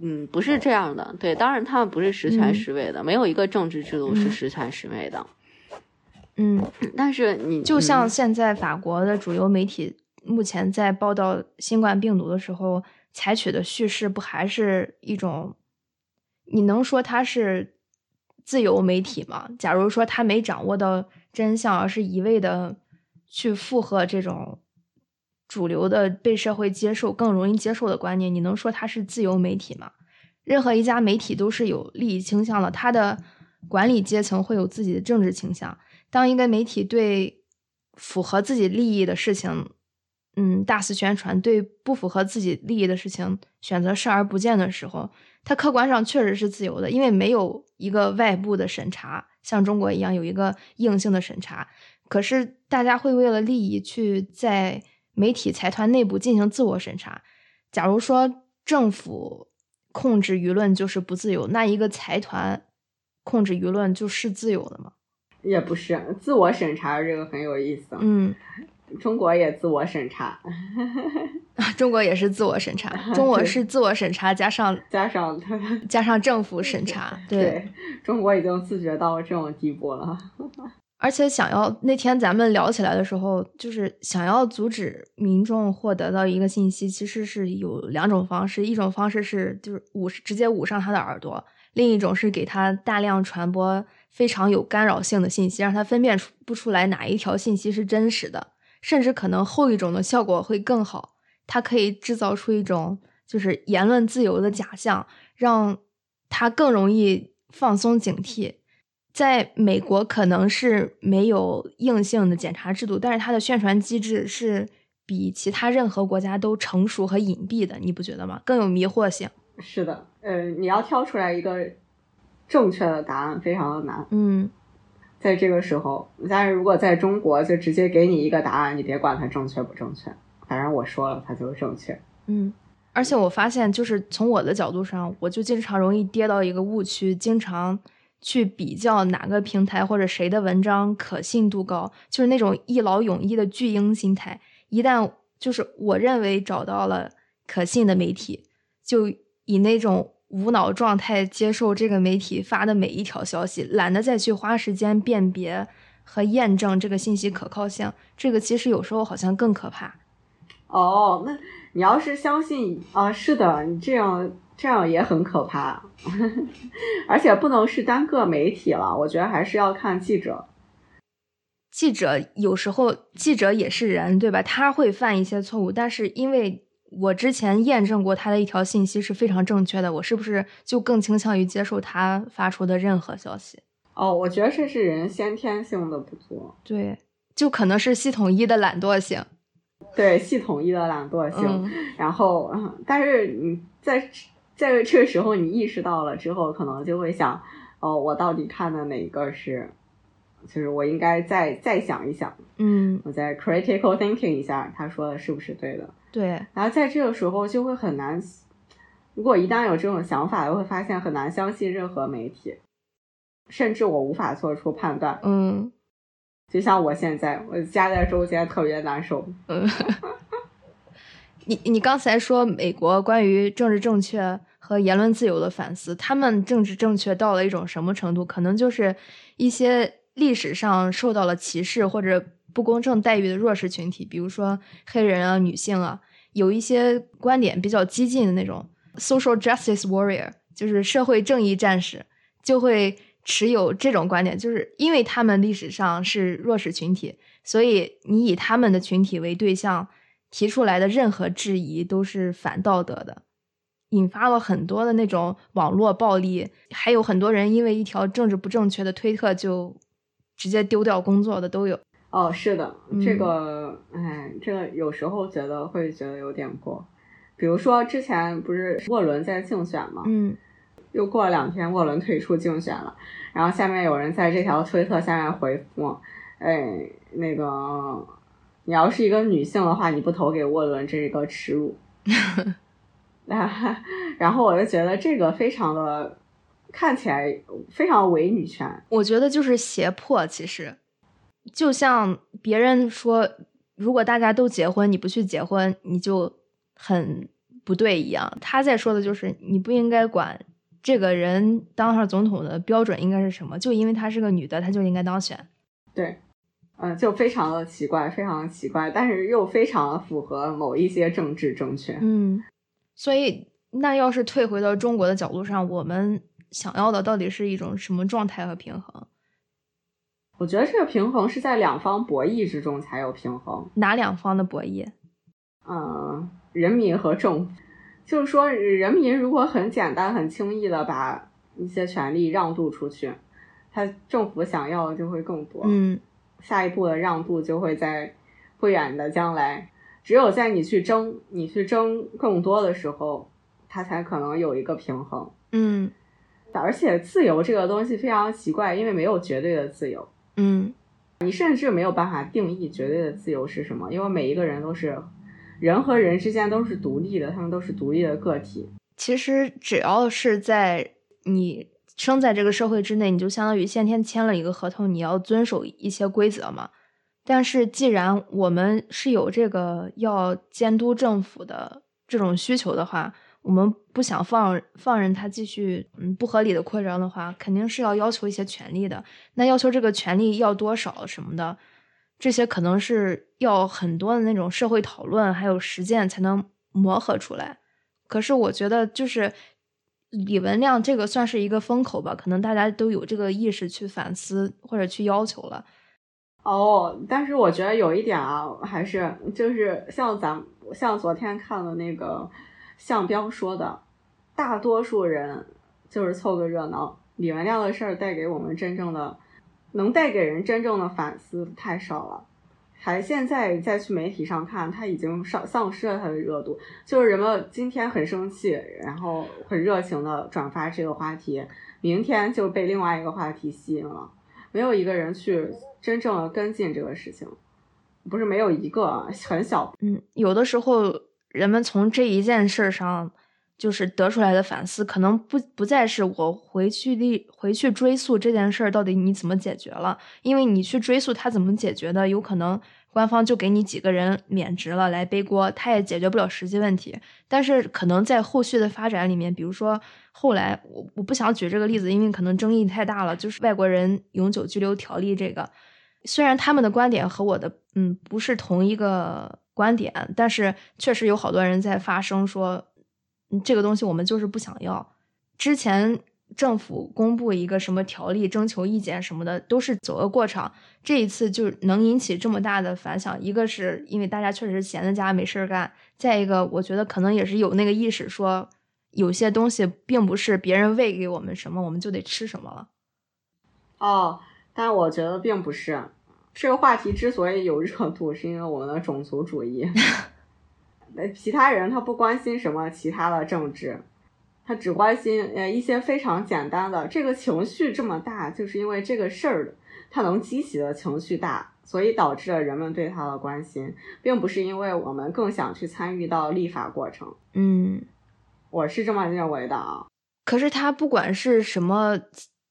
嗯，不是这样的。对，当然他们不是十全十美的，没有一个政治制度是十全十美的。嗯，但是你就像现在法国的主流媒体目前在报道新冠病毒的时候，采取的叙事不还是一种？你能说它是自由媒体吗？假如说他没掌握到真相，而是一味的去附和这种主流的被社会接受、更容易接受的观念，你能说它是自由媒体吗？任何一家媒体都是有利益倾向的，它的管理阶层会有自己的政治倾向。当一个媒体对符合自己利益的事情，嗯，大肆宣传；对不符合自己利益的事情选择视而不见的时候，它客观上确实是自由的，因为没有一个外部的审查，像中国一样有一个硬性的审查。可是大家会为了利益去在媒体财团内部进行自我审查。假如说政府控制舆论就是不自由，那一个财团控制舆论就是自由的吗？也不是自我审查，这个很有意思。嗯，<laughs> 中国也自我审查，<laughs> 中国也是自我审查，中 <laughs> 国是自我审查加上加上加上政府审查。对，中国已经自觉到这种地步了。而且想要那天咱们聊起来的时候，就是想要阻止民众获得到一个信息，其实是有两种方式，一种方式是就是捂直接捂上他的耳朵，另一种是给他大量传播。非常有干扰性的信息，让他分辨出不出来哪一条信息是真实的，甚至可能后一种的效果会更好。它可以制造出一种就是言论自由的假象，让他更容易放松警惕。在美国，可能是没有硬性的检查制度，但是它的宣传机制是比其他任何国家都成熟和隐蔽的，你不觉得吗？更有迷惑性。是的，呃，你要挑出来一个。正确的答案非常的难，嗯，在这个时候，但是如果在中国，就直接给你一个答案，你别管它正确不正确，反正我说了，它就是正确。嗯，而且我发现，就是从我的角度上，我就经常容易跌到一个误区，经常去比较哪个平台或者谁的文章可信度高，就是那种一劳永逸的巨婴心态。一旦就是我认为找到了可信的媒体，就以那种。无脑状态接受这个媒体发的每一条消息，懒得再去花时间辨别和验证这个信息可靠性。这个其实有时候好像更可怕。哦，那你要是相信啊，是的，你这样这样也很可怕。<laughs> 而且不能是单个媒体了，我觉得还是要看记者。记者有时候记者也是人，对吧？他会犯一些错误，但是因为。我之前验证过他的一条信息是非常正确的，我是不是就更倾向于接受他发出的任何消息？哦，我觉得这是人先天性的不足，对，就可能是系统一的懒惰性，对，系统一的懒惰性。然后，但是你在在这个时候你意识到了之后，可能就会想，哦，我到底看的哪个是？就是我应该再再想一想，嗯，我再 critical thinking 一下，他说的是不是对的？对。然后在这个时候就会很难，如果一旦有这种想法，就会发现很难相信任何媒体，甚至我无法做出判断。嗯，就像我现在，我夹在中间特别难受。嗯，你你刚才说美国关于政治正确和言论自由的反思，他们政治正确到了一种什么程度？可能就是一些。历史上受到了歧视或者不公正待遇的弱势群体，比如说黑人啊、女性啊，有一些观点比较激进的那种 social justice warrior，就是社会正义战士，就会持有这种观点，就是因为他们历史上是弱势群体，所以你以他们的群体为对象提出来的任何质疑都是反道德的，引发了很多的那种网络暴力，还有很多人因为一条政治不正确的推特就。直接丢掉工作的都有哦，是的，这个，哎，这个有时候觉得会觉得有点过。比如说之前不是沃伦在竞选吗？嗯，又过了两天，沃伦退出竞选了。然后下面有人在这条推特下面回复，哎，那个你要是一个女性的话，你不投给沃伦，这是一个耻辱。<laughs> 然后我就觉得这个非常的。看起来非常伪女权，我觉得就是胁迫。其实，就像别人说，如果大家都结婚，你不去结婚，你就很不对一样。他在说的就是你不应该管这个人当上总统的标准应该是什么，就因为她是个女的，她就应该当选。对，嗯，就非常的奇怪，非常的奇怪，但是又非常的符合某一些政治正确。嗯，所以那要是退回到中国的角度上，我们想要的到底是一种什么状态和平衡？我觉得这个平衡是在两方博弈之中才有平衡。哪两方的博弈？嗯，人民和政府。就是说，人民如果很简单、很轻易的把一些权利让渡出去，他政府想要的就会更多。嗯，下一步的让步就会在不远的将来。只有在你去争、你去争更多的时候，它才可能有一个平衡。嗯，而且自由这个东西非常奇怪，因为没有绝对的自由。嗯，你甚至没有办法定义绝对的自由是什么，因为每一个人都是。人和人之间都是独立的，他们都是独立的个体。其实只要是在你生在这个社会之内，你就相当于先天签了一个合同，你要遵守一些规则嘛。但是既然我们是有这个要监督政府的这种需求的话，我们不想放放任他继续嗯不合理的扩张的话，肯定是要要求一些权利的。那要求这个权利要多少什么的？这些可能是要很多的那种社会讨论，还有实践才能磨合出来。可是我觉得，就是李文亮这个算是一个风口吧，可能大家都有这个意识去反思或者去要求了。哦，但是我觉得有一点啊，还是就是像咱像昨天看的那个向彪说的，大多数人就是凑个热闹。李文亮的事儿带给我们真正的。能带给人真正的反思太少了，还现在再去媒体上看，他已经丧丧失了他的热度。就是人们今天很生气，然后很热情的转发这个话题，明天就被另外一个话题吸引了，没有一个人去真正的跟进这个事情，不是没有一个很小，嗯，有的时候人们从这一件事上。就是得出来的反思，可能不不再是我回去历回去追溯这件事儿到底你怎么解决了，因为你去追溯他怎么解决的，有可能官方就给你几个人免职了来背锅，他也解决不了实际问题。但是可能在后续的发展里面，比如说后来我我不想举这个例子，因为可能争议太大了。就是外国人永久居留条例这个，虽然他们的观点和我的嗯不是同一个观点，但是确实有好多人在发声说。这个东西我们就是不想要。之前政府公布一个什么条例，征求意见什么的，都是走个过场。这一次就能引起这么大的反响，一个是因为大家确实闲在家没事儿干，再一个我觉得可能也是有那个意识，说有些东西并不是别人喂给我们什么，我们就得吃什么了。哦，但我觉得并不是。这个话题之所以有热度，是因为我们的种族主义。<laughs> 那其他人他不关心什么其他的政治，他只关心呃一些非常简单的。这个情绪这么大，就是因为这个事儿，它能激起的情绪大，所以导致了人们对他的关心，并不是因为我们更想去参与到立法过程。嗯，我是这么认为的啊。可是他不管是什么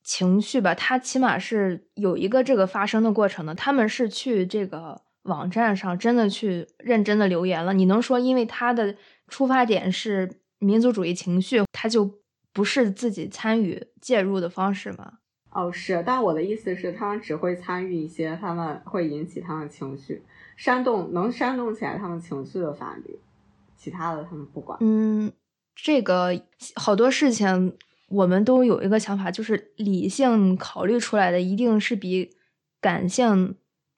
情绪吧，他起码是有一个这个发生的过程的。他们是去这个。网站上真的去认真的留言了，你能说因为他的出发点是民族主义情绪，他就不是自己参与介入的方式吗？哦，是，但我的意思是，他们只会参与一些他们会引起他们情绪煽动，能煽动起来他们情绪的法律，其他的他们不管。嗯，这个好多事情我们都有一个想法，就是理性考虑出来的一定是比感性。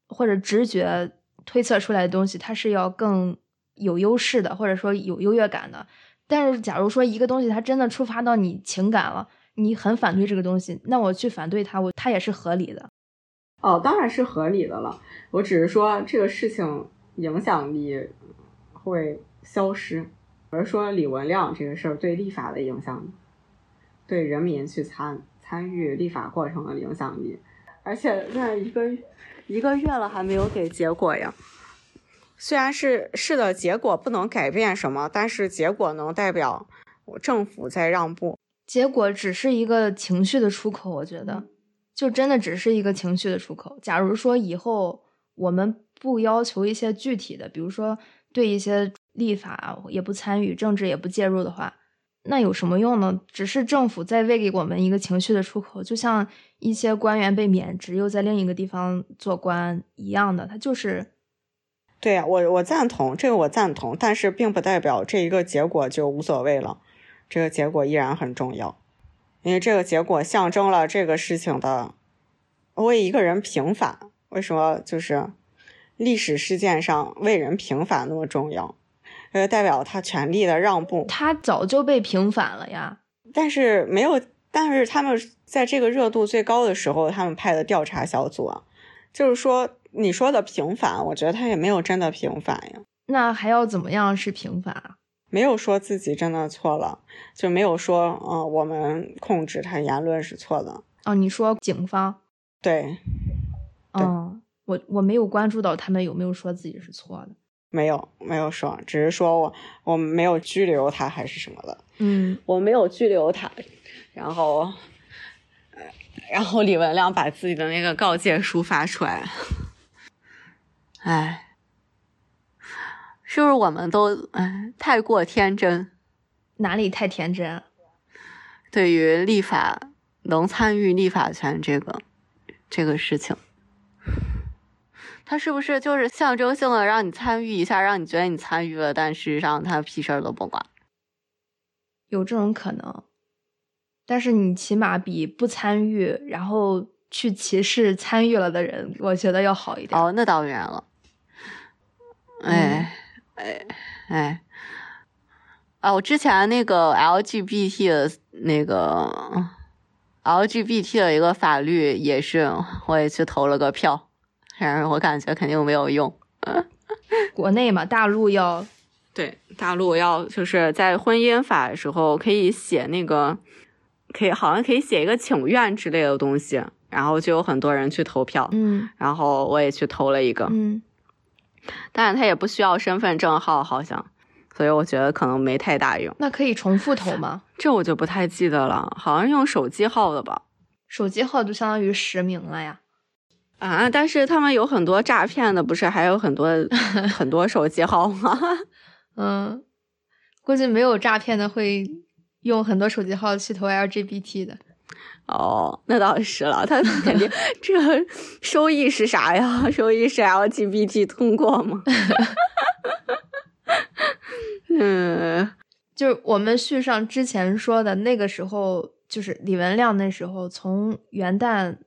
或者直觉推测出来的东西，它是要更有优势的，或者说有优越感的。但是，假如说一个东西它真的触发到你情感了，你很反对这个东西，那我去反对它，我它也是合理的。哦，当然是合理的了。我只是说这个事情影响力会消失，而说李文亮这个事儿对立法的影响，对人民去参参与立法过程的影响力，而且在一个。一个月了还没有给结果呀？虽然是是的结果不能改变什么，但是结果能代表政府在让步。结果只是一个情绪的出口，我觉得就真的只是一个情绪的出口。假如说以后我们不要求一些具体的，比如说对一些立法，也不参与政治，也不介入的话，那有什么用呢？只是政府在喂给我们一个情绪的出口，就像一些官员被免职又在另一个地方做官一样的，他就是。对呀，我我赞同这个，我赞同，但是并不代表这一个结果就无所谓了，这个结果依然很重要，因为这个结果象征了这个事情的为一个人平反。为什么就是历史事件上为人平反那么重要？呃，代表他权力的让步。他早就被平反了呀，但是没有，但是他们在这个热度最高的时候，他们派的调查小组啊，就是说。你说的平反，我觉得他也没有真的平反呀。那还要怎么样是平反啊？没有说自己真的错了，就没有说，嗯，我们控制他言论是错的。哦，你说警方？对。嗯，我我没有关注到他们有没有说自己是错的。没有，没有说，只是说我我没有拘留他还是什么的。嗯，我没有拘留他，然后，然后李文亮把自己的那个告诫书发出来。哎，是不是我们都哎太过天真？哪里太天真？对于立法能参与立法权这个这个事情，他是不是就是象征性的让你参与一下，让你觉得你参与了，但事实上他屁事儿都不管？有这种可能，但是你起码比不参与，然后去歧视参与了的人，我觉得要好一点。哦，那当然了。哎哎哎！啊，我之前那个 LGBT 的那个 LGBT 的一个法律也是，我也去投了个票，但是我感觉肯定没有用。<laughs> 国内嘛，大陆要对大陆要就是在婚姻法的时候可以写那个，可以好像可以写一个请愿之类的东西，然后就有很多人去投票。嗯，然后我也去投了一个。嗯。但是他也不需要身份证号，好像，所以我觉得可能没太大用。那可以重复投吗？<laughs> 这我就不太记得了，好像用手机号的吧。手机号就相当于实名了呀。啊，但是他们有很多诈骗的，不是还有很多 <laughs> 很多手机号吗？<laughs> 嗯，估计没有诈骗的会用很多手机号去投 LGBT 的。哦，那倒是了，他肯定 <laughs> 这收益是啥呀？收益是 LGBT 通过吗？嗯，就是我们续上之前说的那个时候，就是李文亮那时候，从元旦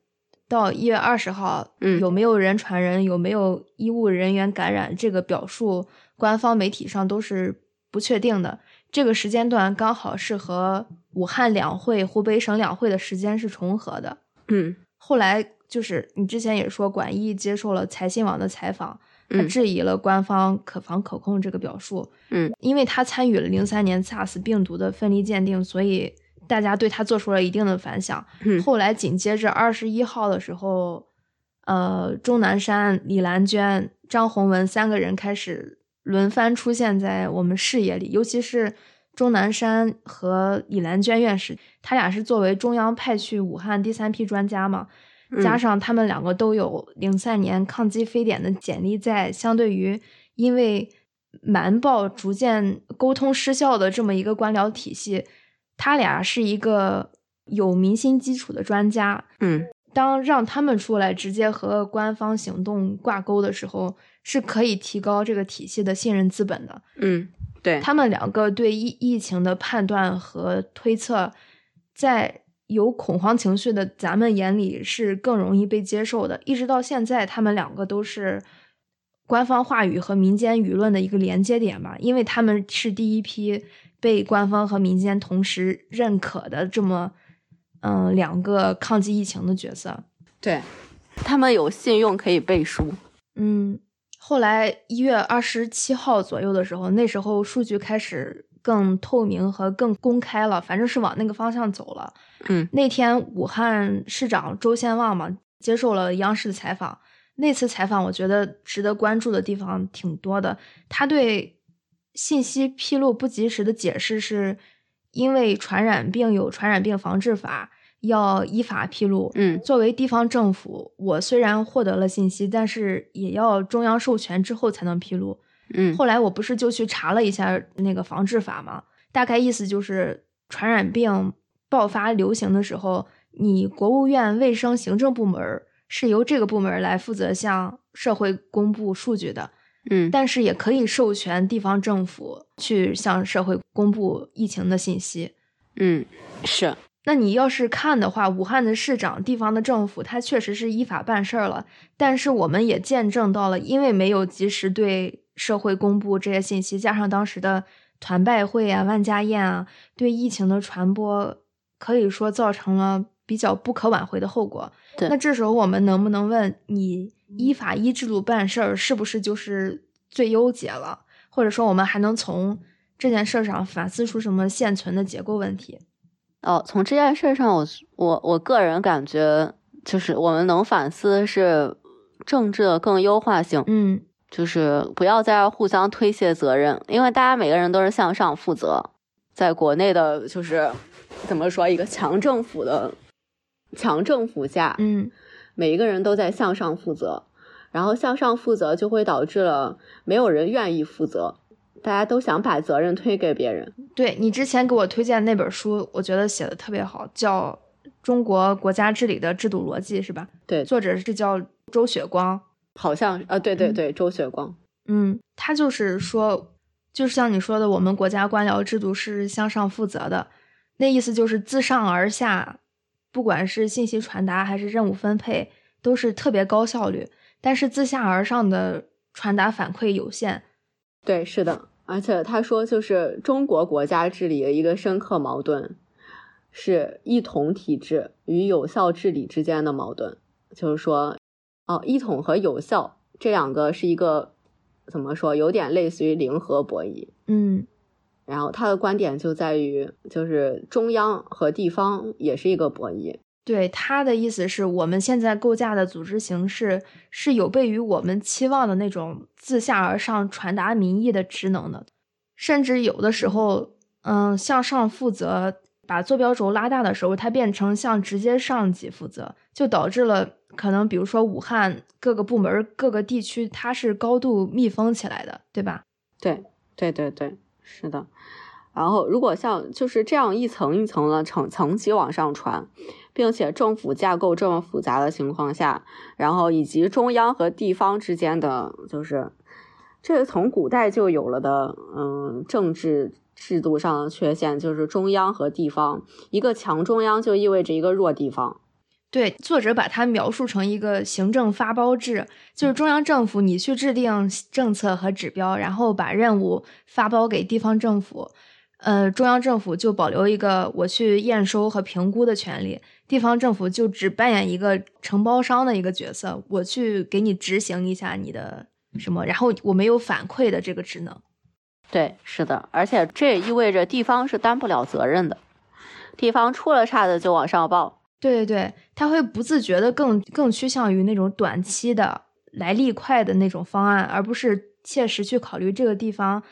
到一月二十号，嗯，有没有人传人，有没有医务人员感染，这个表述官方媒体上都是不确定的。这个时间段刚好是和武汉两会、湖北省两会的时间是重合的。嗯，后来就是你之前也说，管毅接受了财新网的采访，他质疑了官方可防可控这个表述。嗯，因为他参与了零三年 SARS 病毒的分离鉴定，所以大家对他做出了一定的反响。后来紧接着二十一号的时候，呃，钟南山、李兰娟、张宏文三个人开始。轮番出现在我们视野里，尤其是钟南山和李兰娟院士，他俩是作为中央派去武汉第三批专家嘛，加上他们两个都有零三年抗击非典的简历在，相对于因为瞒报逐渐沟通失效的这么一个官僚体系，他俩是一个有明星基础的专家，嗯，当让他们出来直接和官方行动挂钩的时候。是可以提高这个体系的信任资本的。嗯，对他们两个对疫疫情的判断和推测，在有恐慌情绪的咱们眼里是更容易被接受的。一直到现在，他们两个都是官方话语和民间舆论的一个连接点吧，因为他们是第一批被官方和民间同时认可的这么嗯两个抗击疫情的角色。对他们有信用可以背书。嗯。后来一月二十七号左右的时候，那时候数据开始更透明和更公开了，反正是往那个方向走了。嗯，那天武汉市长周先旺嘛接受了央视的采访，那次采访我觉得值得关注的地方挺多的。他对信息披露不及时的解释是，因为传染病有传染病防治法。要依法披露。嗯，作为地方政府，我虽然获得了信息，但是也要中央授权之后才能披露。嗯，后来我不是就去查了一下那个防治法吗，大概意思就是传染病爆发流行的时候，你国务院卫生行政部门是由这个部门来负责向社会公布数据的，嗯，但是也可以授权地方政府去向社会公布疫情的信息，嗯，是。那你要是看的话，武汉的市长、地方的政府，他确实是依法办事儿了。但是我们也见证到了，因为没有及时对社会公布这些信息，加上当时的团拜会啊、万家宴啊，对疫情的传播可以说造成了比较不可挽回的后果。对，那这时候我们能不能问你，依法依制度办事儿是不是就是最优解了？或者说，我们还能从这件事上反思出什么现存的结构问题？哦，从这件事上，我我我个人感觉，就是我们能反思是政治的更优化性，嗯，就是不要在这互相推卸责任，因为大家每个人都是向上负责，在国内的，就是怎么说一个强政府的强政府下，嗯，每一个人都在向上负责，然后向上负责就会导致了没有人愿意负责。大家都想把责任推给别人。对你之前给我推荐那本书，我觉得写的特别好，叫《中国国家治理的制度逻辑》，是吧？对，作者是叫周雪光，好像啊，对对对，周雪光。嗯，他就是说，就是像你说的，我们国家官僚制度是向上负责的，那意思就是自上而下，不管是信息传达还是任务分配，都是特别高效率，但是自下而上的传达反馈有限。对，是的，而且他说，就是中国国家治理的一个深刻矛盾，是一统体制与有效治理之间的矛盾。就是说，哦，一统和有效这两个是一个怎么说，有点类似于零和博弈。嗯，然后他的观点就在于，就是中央和地方也是一个博弈。对他的意思是我们现在构架的组织形式是有悖于我们期望的那种自下而上传达民意的职能的，甚至有的时候，嗯，向上负责把坐标轴拉大的时候，它变成向直接上级负责，就导致了可能比如说武汉各个部门各个地区它是高度密封起来的，对吧？对对对对，是的。然后如果像就是这样一层一层的层层级往上传。并且政府架构这么复杂的情况下，然后以及中央和地方之间的，就是这个从古代就有了的，嗯，政治制度上的缺陷，就是中央和地方，一个强中央就意味着一个弱地方。对，作者把它描述成一个行政发包制，就是中央政府你去制定政策和指标，然后把任务发包给地方政府。呃，中央政府就保留一个我去验收和评估的权利，地方政府就只扮演一个承包商的一个角色，我去给你执行一下你的什么，然后我没有反馈的这个职能。对，是的，而且这也意味着地方是担不了责任的，地方出了岔子就往上报。对对对，他会不自觉的更更趋向于那种短期的来利快的那种方案，而不是切实去考虑这个地方。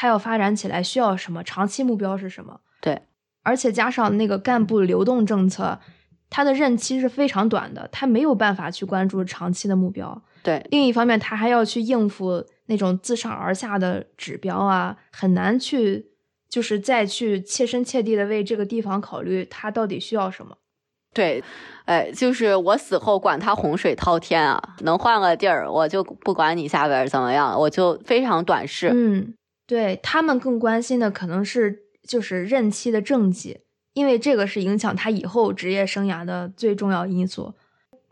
他要发展起来需要什么？长期目标是什么？对，而且加上那个干部流动政策，它的任期是非常短的，他没有办法去关注长期的目标。对，另一方面，他还要去应付那种自上而下的指标啊，很难去就是再去切身切地的为这个地方考虑，他到底需要什么。对，哎，就是我死后管他洪水滔天啊，能换个地儿，我就不管你下边怎么样，我就非常短视。嗯。对他们更关心的可能是就是任期的政绩，因为这个是影响他以后职业生涯的最重要因素。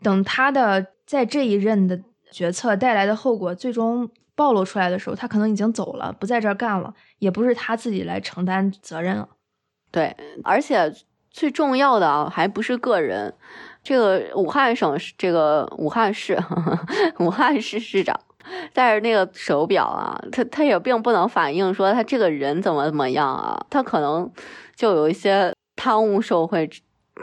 等他的在这一任的决策带来的后果最终暴露出来的时候，他可能已经走了，不在这儿干了，也不是他自己来承担责任了。对，而且最重要的啊，还不是个人，这个武汉省这个武汉市，<laughs> 武汉市市长。带着那个手表啊，他他也并不能反映说他这个人怎么怎么样啊，他可能就有一些贪污受贿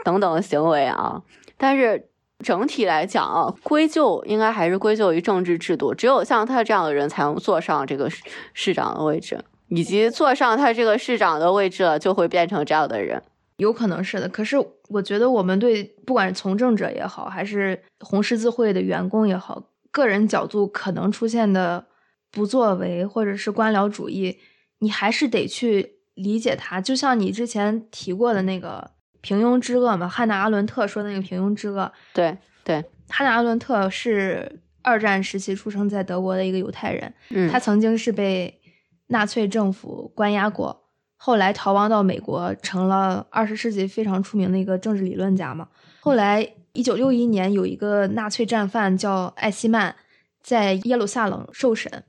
等等的行为啊。但是整体来讲啊，归咎应该还是归咎于政治制度。只有像他这样的人才能坐上这个市长的位置，以及坐上他这个市长的位置了，就会变成这样的人。有可能是的，可是我觉得我们对不管是从政者也好，还是红十字会的员工也好。个人角度可能出现的不作为或者是官僚主义，你还是得去理解它。就像你之前提过的那个平庸之恶嘛，汉娜·阿伦特说的那个平庸之恶。对对，汉娜·阿伦特是二战时期出生在德国的一个犹太人，嗯，他曾经是被纳粹政府关押过，后来逃亡到美国，成了二十世纪非常出名的一个政治理论家嘛。后来一九六一年有一个纳粹战犯叫艾希曼，在耶路撒冷受审。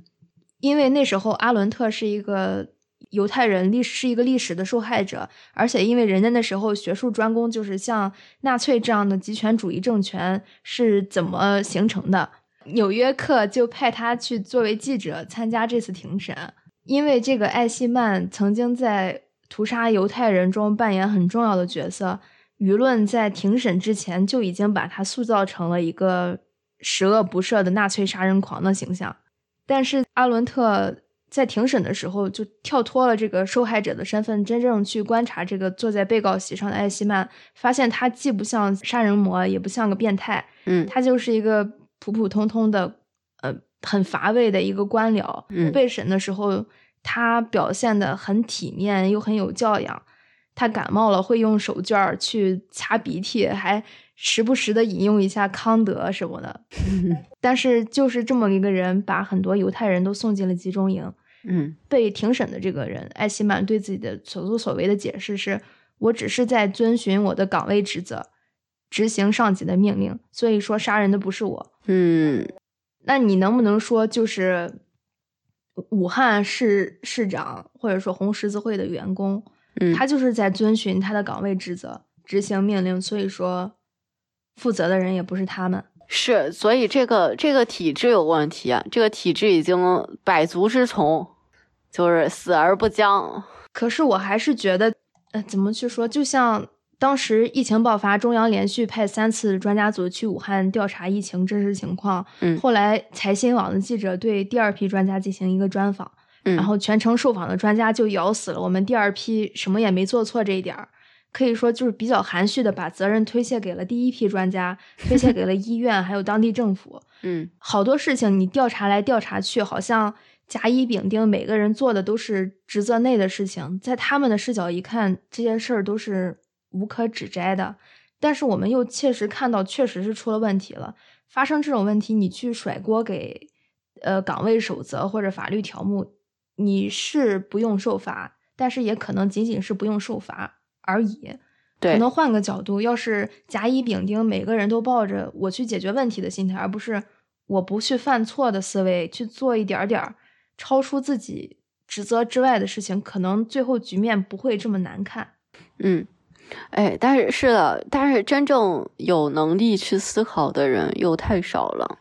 因为那时候阿伦特是一个犹太人，历是一个历史的受害者，而且因为人家那时候学术专攻就是像纳粹这样的极权主义政权是怎么形成的，《纽约客》就派他去作为记者参加这次庭审。因为这个艾希曼曾经在屠杀犹太人中扮演很重要的角色，舆论在庭审之前就已经把他塑造成了一个十恶不赦的纳粹杀人狂的形象。但是阿伦特在庭审的时候就跳脱了这个受害者的身份，真正去观察这个坐在被告席上的艾希曼，发现他既不像杀人魔，也不像个变态，嗯，他就是一个普普通通的，呃，很乏味的一个官僚。嗯，被审的时候，他表现的很体面又很有教养。他感冒了会用手绢去擦鼻涕，还。时不时的引用一下康德什么的，<laughs> 但是就是这么一个人，把很多犹太人都送进了集中营。嗯，被庭审的这个人艾希曼对自己的所作所为的解释是：我只是在遵循我的岗位职责，执行上级的命令。所以说杀人的不是我。嗯，那你能不能说，就是武汉市市长或者说红十字会的员工，嗯，他就是在遵循他的岗位职责，执行命令。所以说。负责的人也不是他们，是，所以这个这个体制有问题啊，这个体制已经百足之虫，就是死而不僵。可是我还是觉得，呃，怎么去说？就像当时疫情爆发，中央连续派三次专家组去武汉调查疫情真实情况，嗯，后来财新网的记者对第二批专家进行一个专访，嗯，然后全程受访的专家就咬死了我们第二批什么也没做错这一点儿。可以说就是比较含蓄的把责任推卸给了第一批专家，推卸给了医院，还有当地政府。<laughs> 嗯，好多事情你调查来调查去，好像甲乙丙丁每个人做的都是职责内的事情，在他们的视角一看，这些事儿都是无可指摘的。但是我们又切实看到，确实是出了问题了。发生这种问题，你去甩锅给呃岗位守则或者法律条目，你是不用受罚，但是也可能仅仅是不用受罚。而已，可能换个角度，要是甲乙丙丁每个人都抱着我去解决问题的心态，而不是我不去犯错的思维去做一点点超出自己职责之外的事情，可能最后局面不会这么难看。嗯，哎，但是是的，但是真正有能力去思考的人又太少了。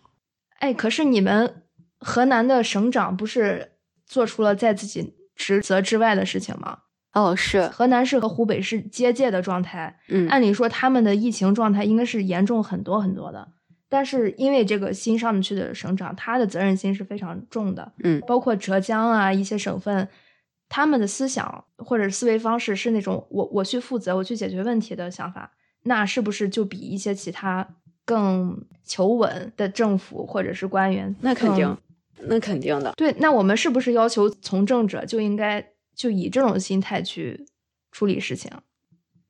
哎，可是你们河南的省长不是做出了在自己职责之外的事情吗？哦，是河南市和湖北是接界的状态。嗯，按理说他们的疫情状态应该是严重很多很多的，但是因为这个新上去的省长，他的责任心是非常重的。嗯，包括浙江啊一些省份，他们的思想或者思维方式是那种我我去负责，我去解决问题的想法，那是不是就比一些其他更求稳的政府或者是官员？那肯定，那肯定的。对，那我们是不是要求从政者就应该？就以这种心态去处理事情，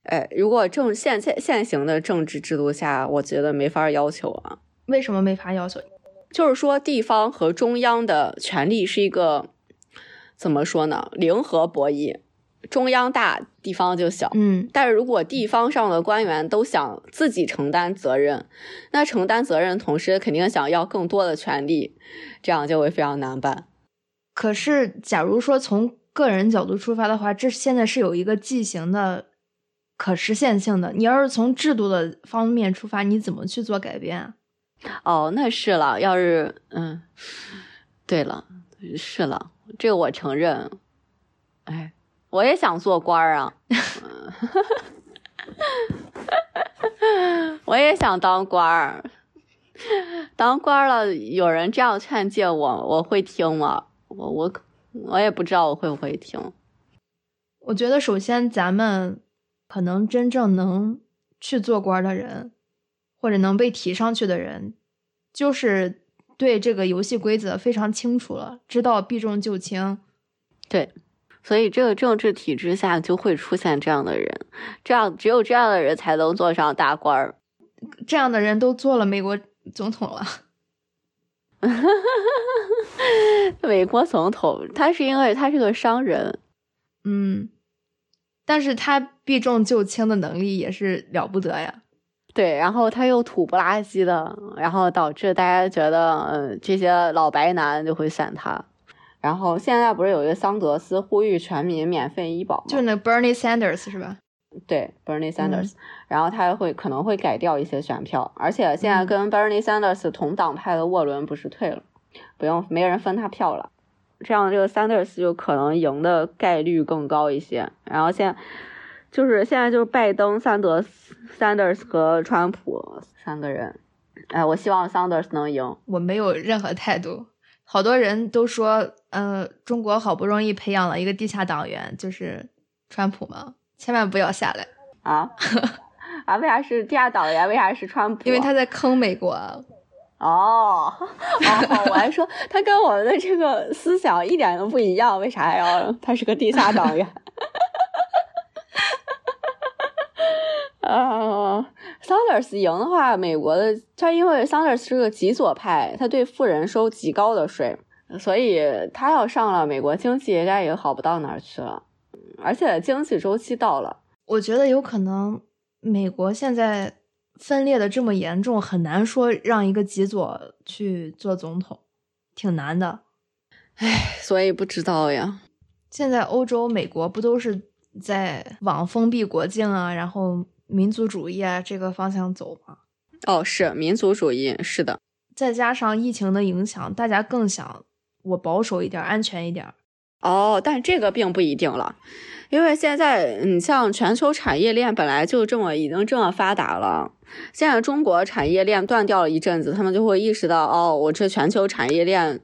哎，如果政现现现行的政治制度下，我觉得没法要求啊。为什么没法要求？就是说，地方和中央的权力是一个怎么说呢？零和博弈，中央大，地方就小。嗯，但是如果地方上的官员都想自己承担责任，那承担责任同时肯定想要更多的权利，这样就会非常难办。可是，假如说从个人角度出发的话，这现在是有一个畸形的可实现性的。你要是从制度的方面出发，你怎么去做改变？哦，那是了。要是嗯，对了，是了，这个我承认。哎，我也想做官儿啊，<laughs> 我也想当官儿。当官了，有人这样劝诫我，我会听吗？我我可。我也不知道我会不会听。我觉得首先咱们可能真正能去做官的人，或者能被提上去的人，就是对这个游戏规则非常清楚了，知道避重就轻。对，所以这个政治体制下就会出现这样的人，这样只有这样的人才能坐上大官儿。这样的人都做了美国总统了。<laughs> 美国总统，他是因为他是个商人，嗯，但是他避重就轻的能力也是了不得呀。对，然后他又土不拉几的，然后导致大家觉得，嗯，这些老白男就会选他。然后现在不是有一个桑德斯呼吁全民免费医保吗？就是那 Bernie Sanders 是吧？对，Bernie Sanders，然后他会可能会改掉一些选票，而且现在跟 Bernie Sanders 同党派的沃伦不是退了，不用没人分他票了，这样这个 Sanders 就可能赢的概率更高一些。然后现在就是现在就是拜登、桑德斯、Sanders 和川普三个人，哎，我希望 Sanders 能赢。我没有任何态度，好多人都说，呃，中国好不容易培养了一个地下党员，就是川普嘛。千万不要下来啊！啊，为啥是地下党员？为啥是川普？因为他在坑美国。哦，哦，我还说他跟我们的这个思想一点都不一样，为啥要他是个地下党员？啊，Sanders 赢的话，美国的他因为 Sanders 是个极左派，他对富人收极高的税，所以他要上了，美国经济应该也好不到哪儿去了。而且经济周期到了，我觉得有可能美国现在分裂的这么严重，很难说让一个极左去做总统，挺难的。唉，所以不知道呀。现在欧洲、美国不都是在往封闭国境啊，然后民族主义啊这个方向走吗？哦，是民族主义，是的。再加上疫情的影响，大家更想我保守一点，安全一点。哦，但这个并不一定了，因为现在你像全球产业链本来就这么已经这么发达了，现在中国产业链断掉了一阵子，他们就会意识到，哦，我这全球产业链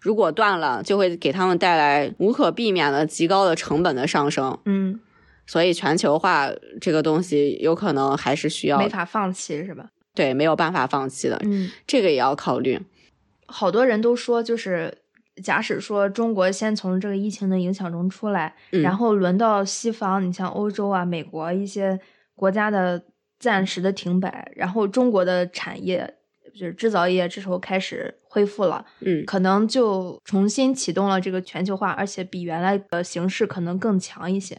如果断了，就会给他们带来无可避免的极高的成本的上升。嗯，所以全球化这个东西有可能还是需要没法放弃，是吧？对，没有办法放弃的。嗯，这个也要考虑。好多人都说，就是。假使说中国先从这个疫情的影响中出来，然后轮到西方，你像欧洲啊、美国一些国家的暂时的停摆，然后中国的产业就是制造业这时候开始恢复了，嗯，可能就重新启动了这个全球化，而且比原来的形势可能更强一些。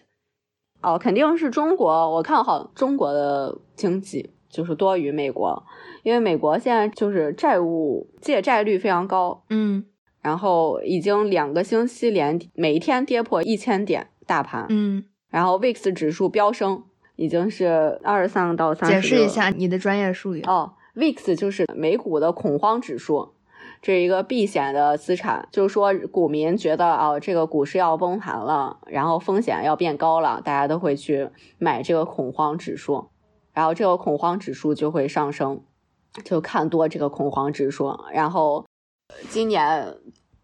哦，肯定是中国，我看好中国的经济就是多于美国，因为美国现在就是债务借债率非常高，嗯。然后已经两个星期连每一天跌破一千点大盘，嗯，然后 VIX 指数飙升，已经是二十三到三十。解释一下你的专业术语哦，VIX 就是美股的恐慌指数，这是一个避险的资产，就是说股民觉得啊这个股市要崩盘了，然后风险要变高了，大家都会去买这个恐慌指数，然后这个恐慌指数就会上升，就看多这个恐慌指数，然后今年。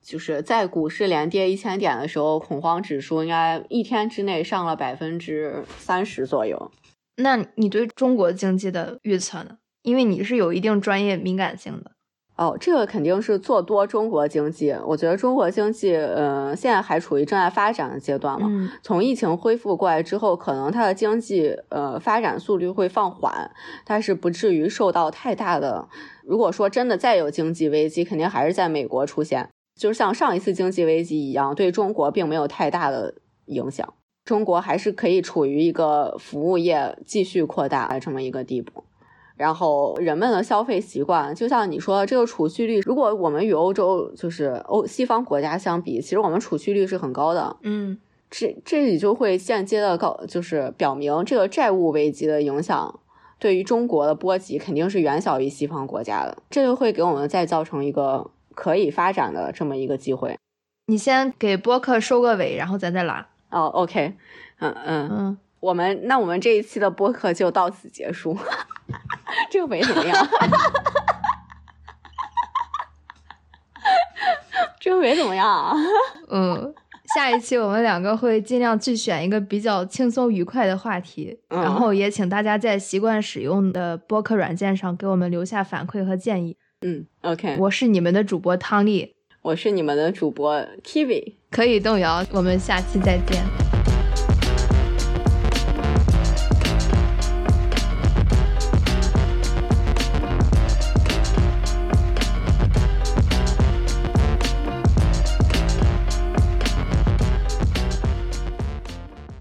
就是在股市连跌一千点的时候，恐慌指数应该一天之内上了百分之三十左右。那你对中国经济的预测呢？因为你是有一定专业敏感性的。哦，这个肯定是做多中国经济。我觉得中国经济，呃，现在还处于正在发展的阶段嘛。嗯。从疫情恢复过来之后，可能它的经济，呃，发展速率会放缓，但是不至于受到太大的。如果说真的再有经济危机，肯定还是在美国出现。就是像上一次经济危机一样，对中国并没有太大的影响。中国还是可以处于一个服务业继续扩大的这么一个地步。然后人们的消费习惯，就像你说这个储蓄率，如果我们与欧洲就是欧西方国家相比，其实我们储蓄率是很高的。嗯，这这里就会间接的告，就是表明这个债务危机的影响对于中国的波及肯定是远小于西方国家的。这就会给我们再造成一个。可以发展的这么一个机会，你先给播客收个尾，然后咱再拉。哦，OK，嗯嗯嗯，我们那我们这一期的播客就到此结束。<laughs> 这个没怎么样？这个没怎么样啊？嗯，下一期我们两个会尽量去选一个比较轻松愉快的话题，然后也请大家在习惯使用的播客软件上给我们留下反馈和建议。嗯，OK，我是你们的主播汤丽，我是你们的主播 Kiwi，可以动摇，我们下期再见。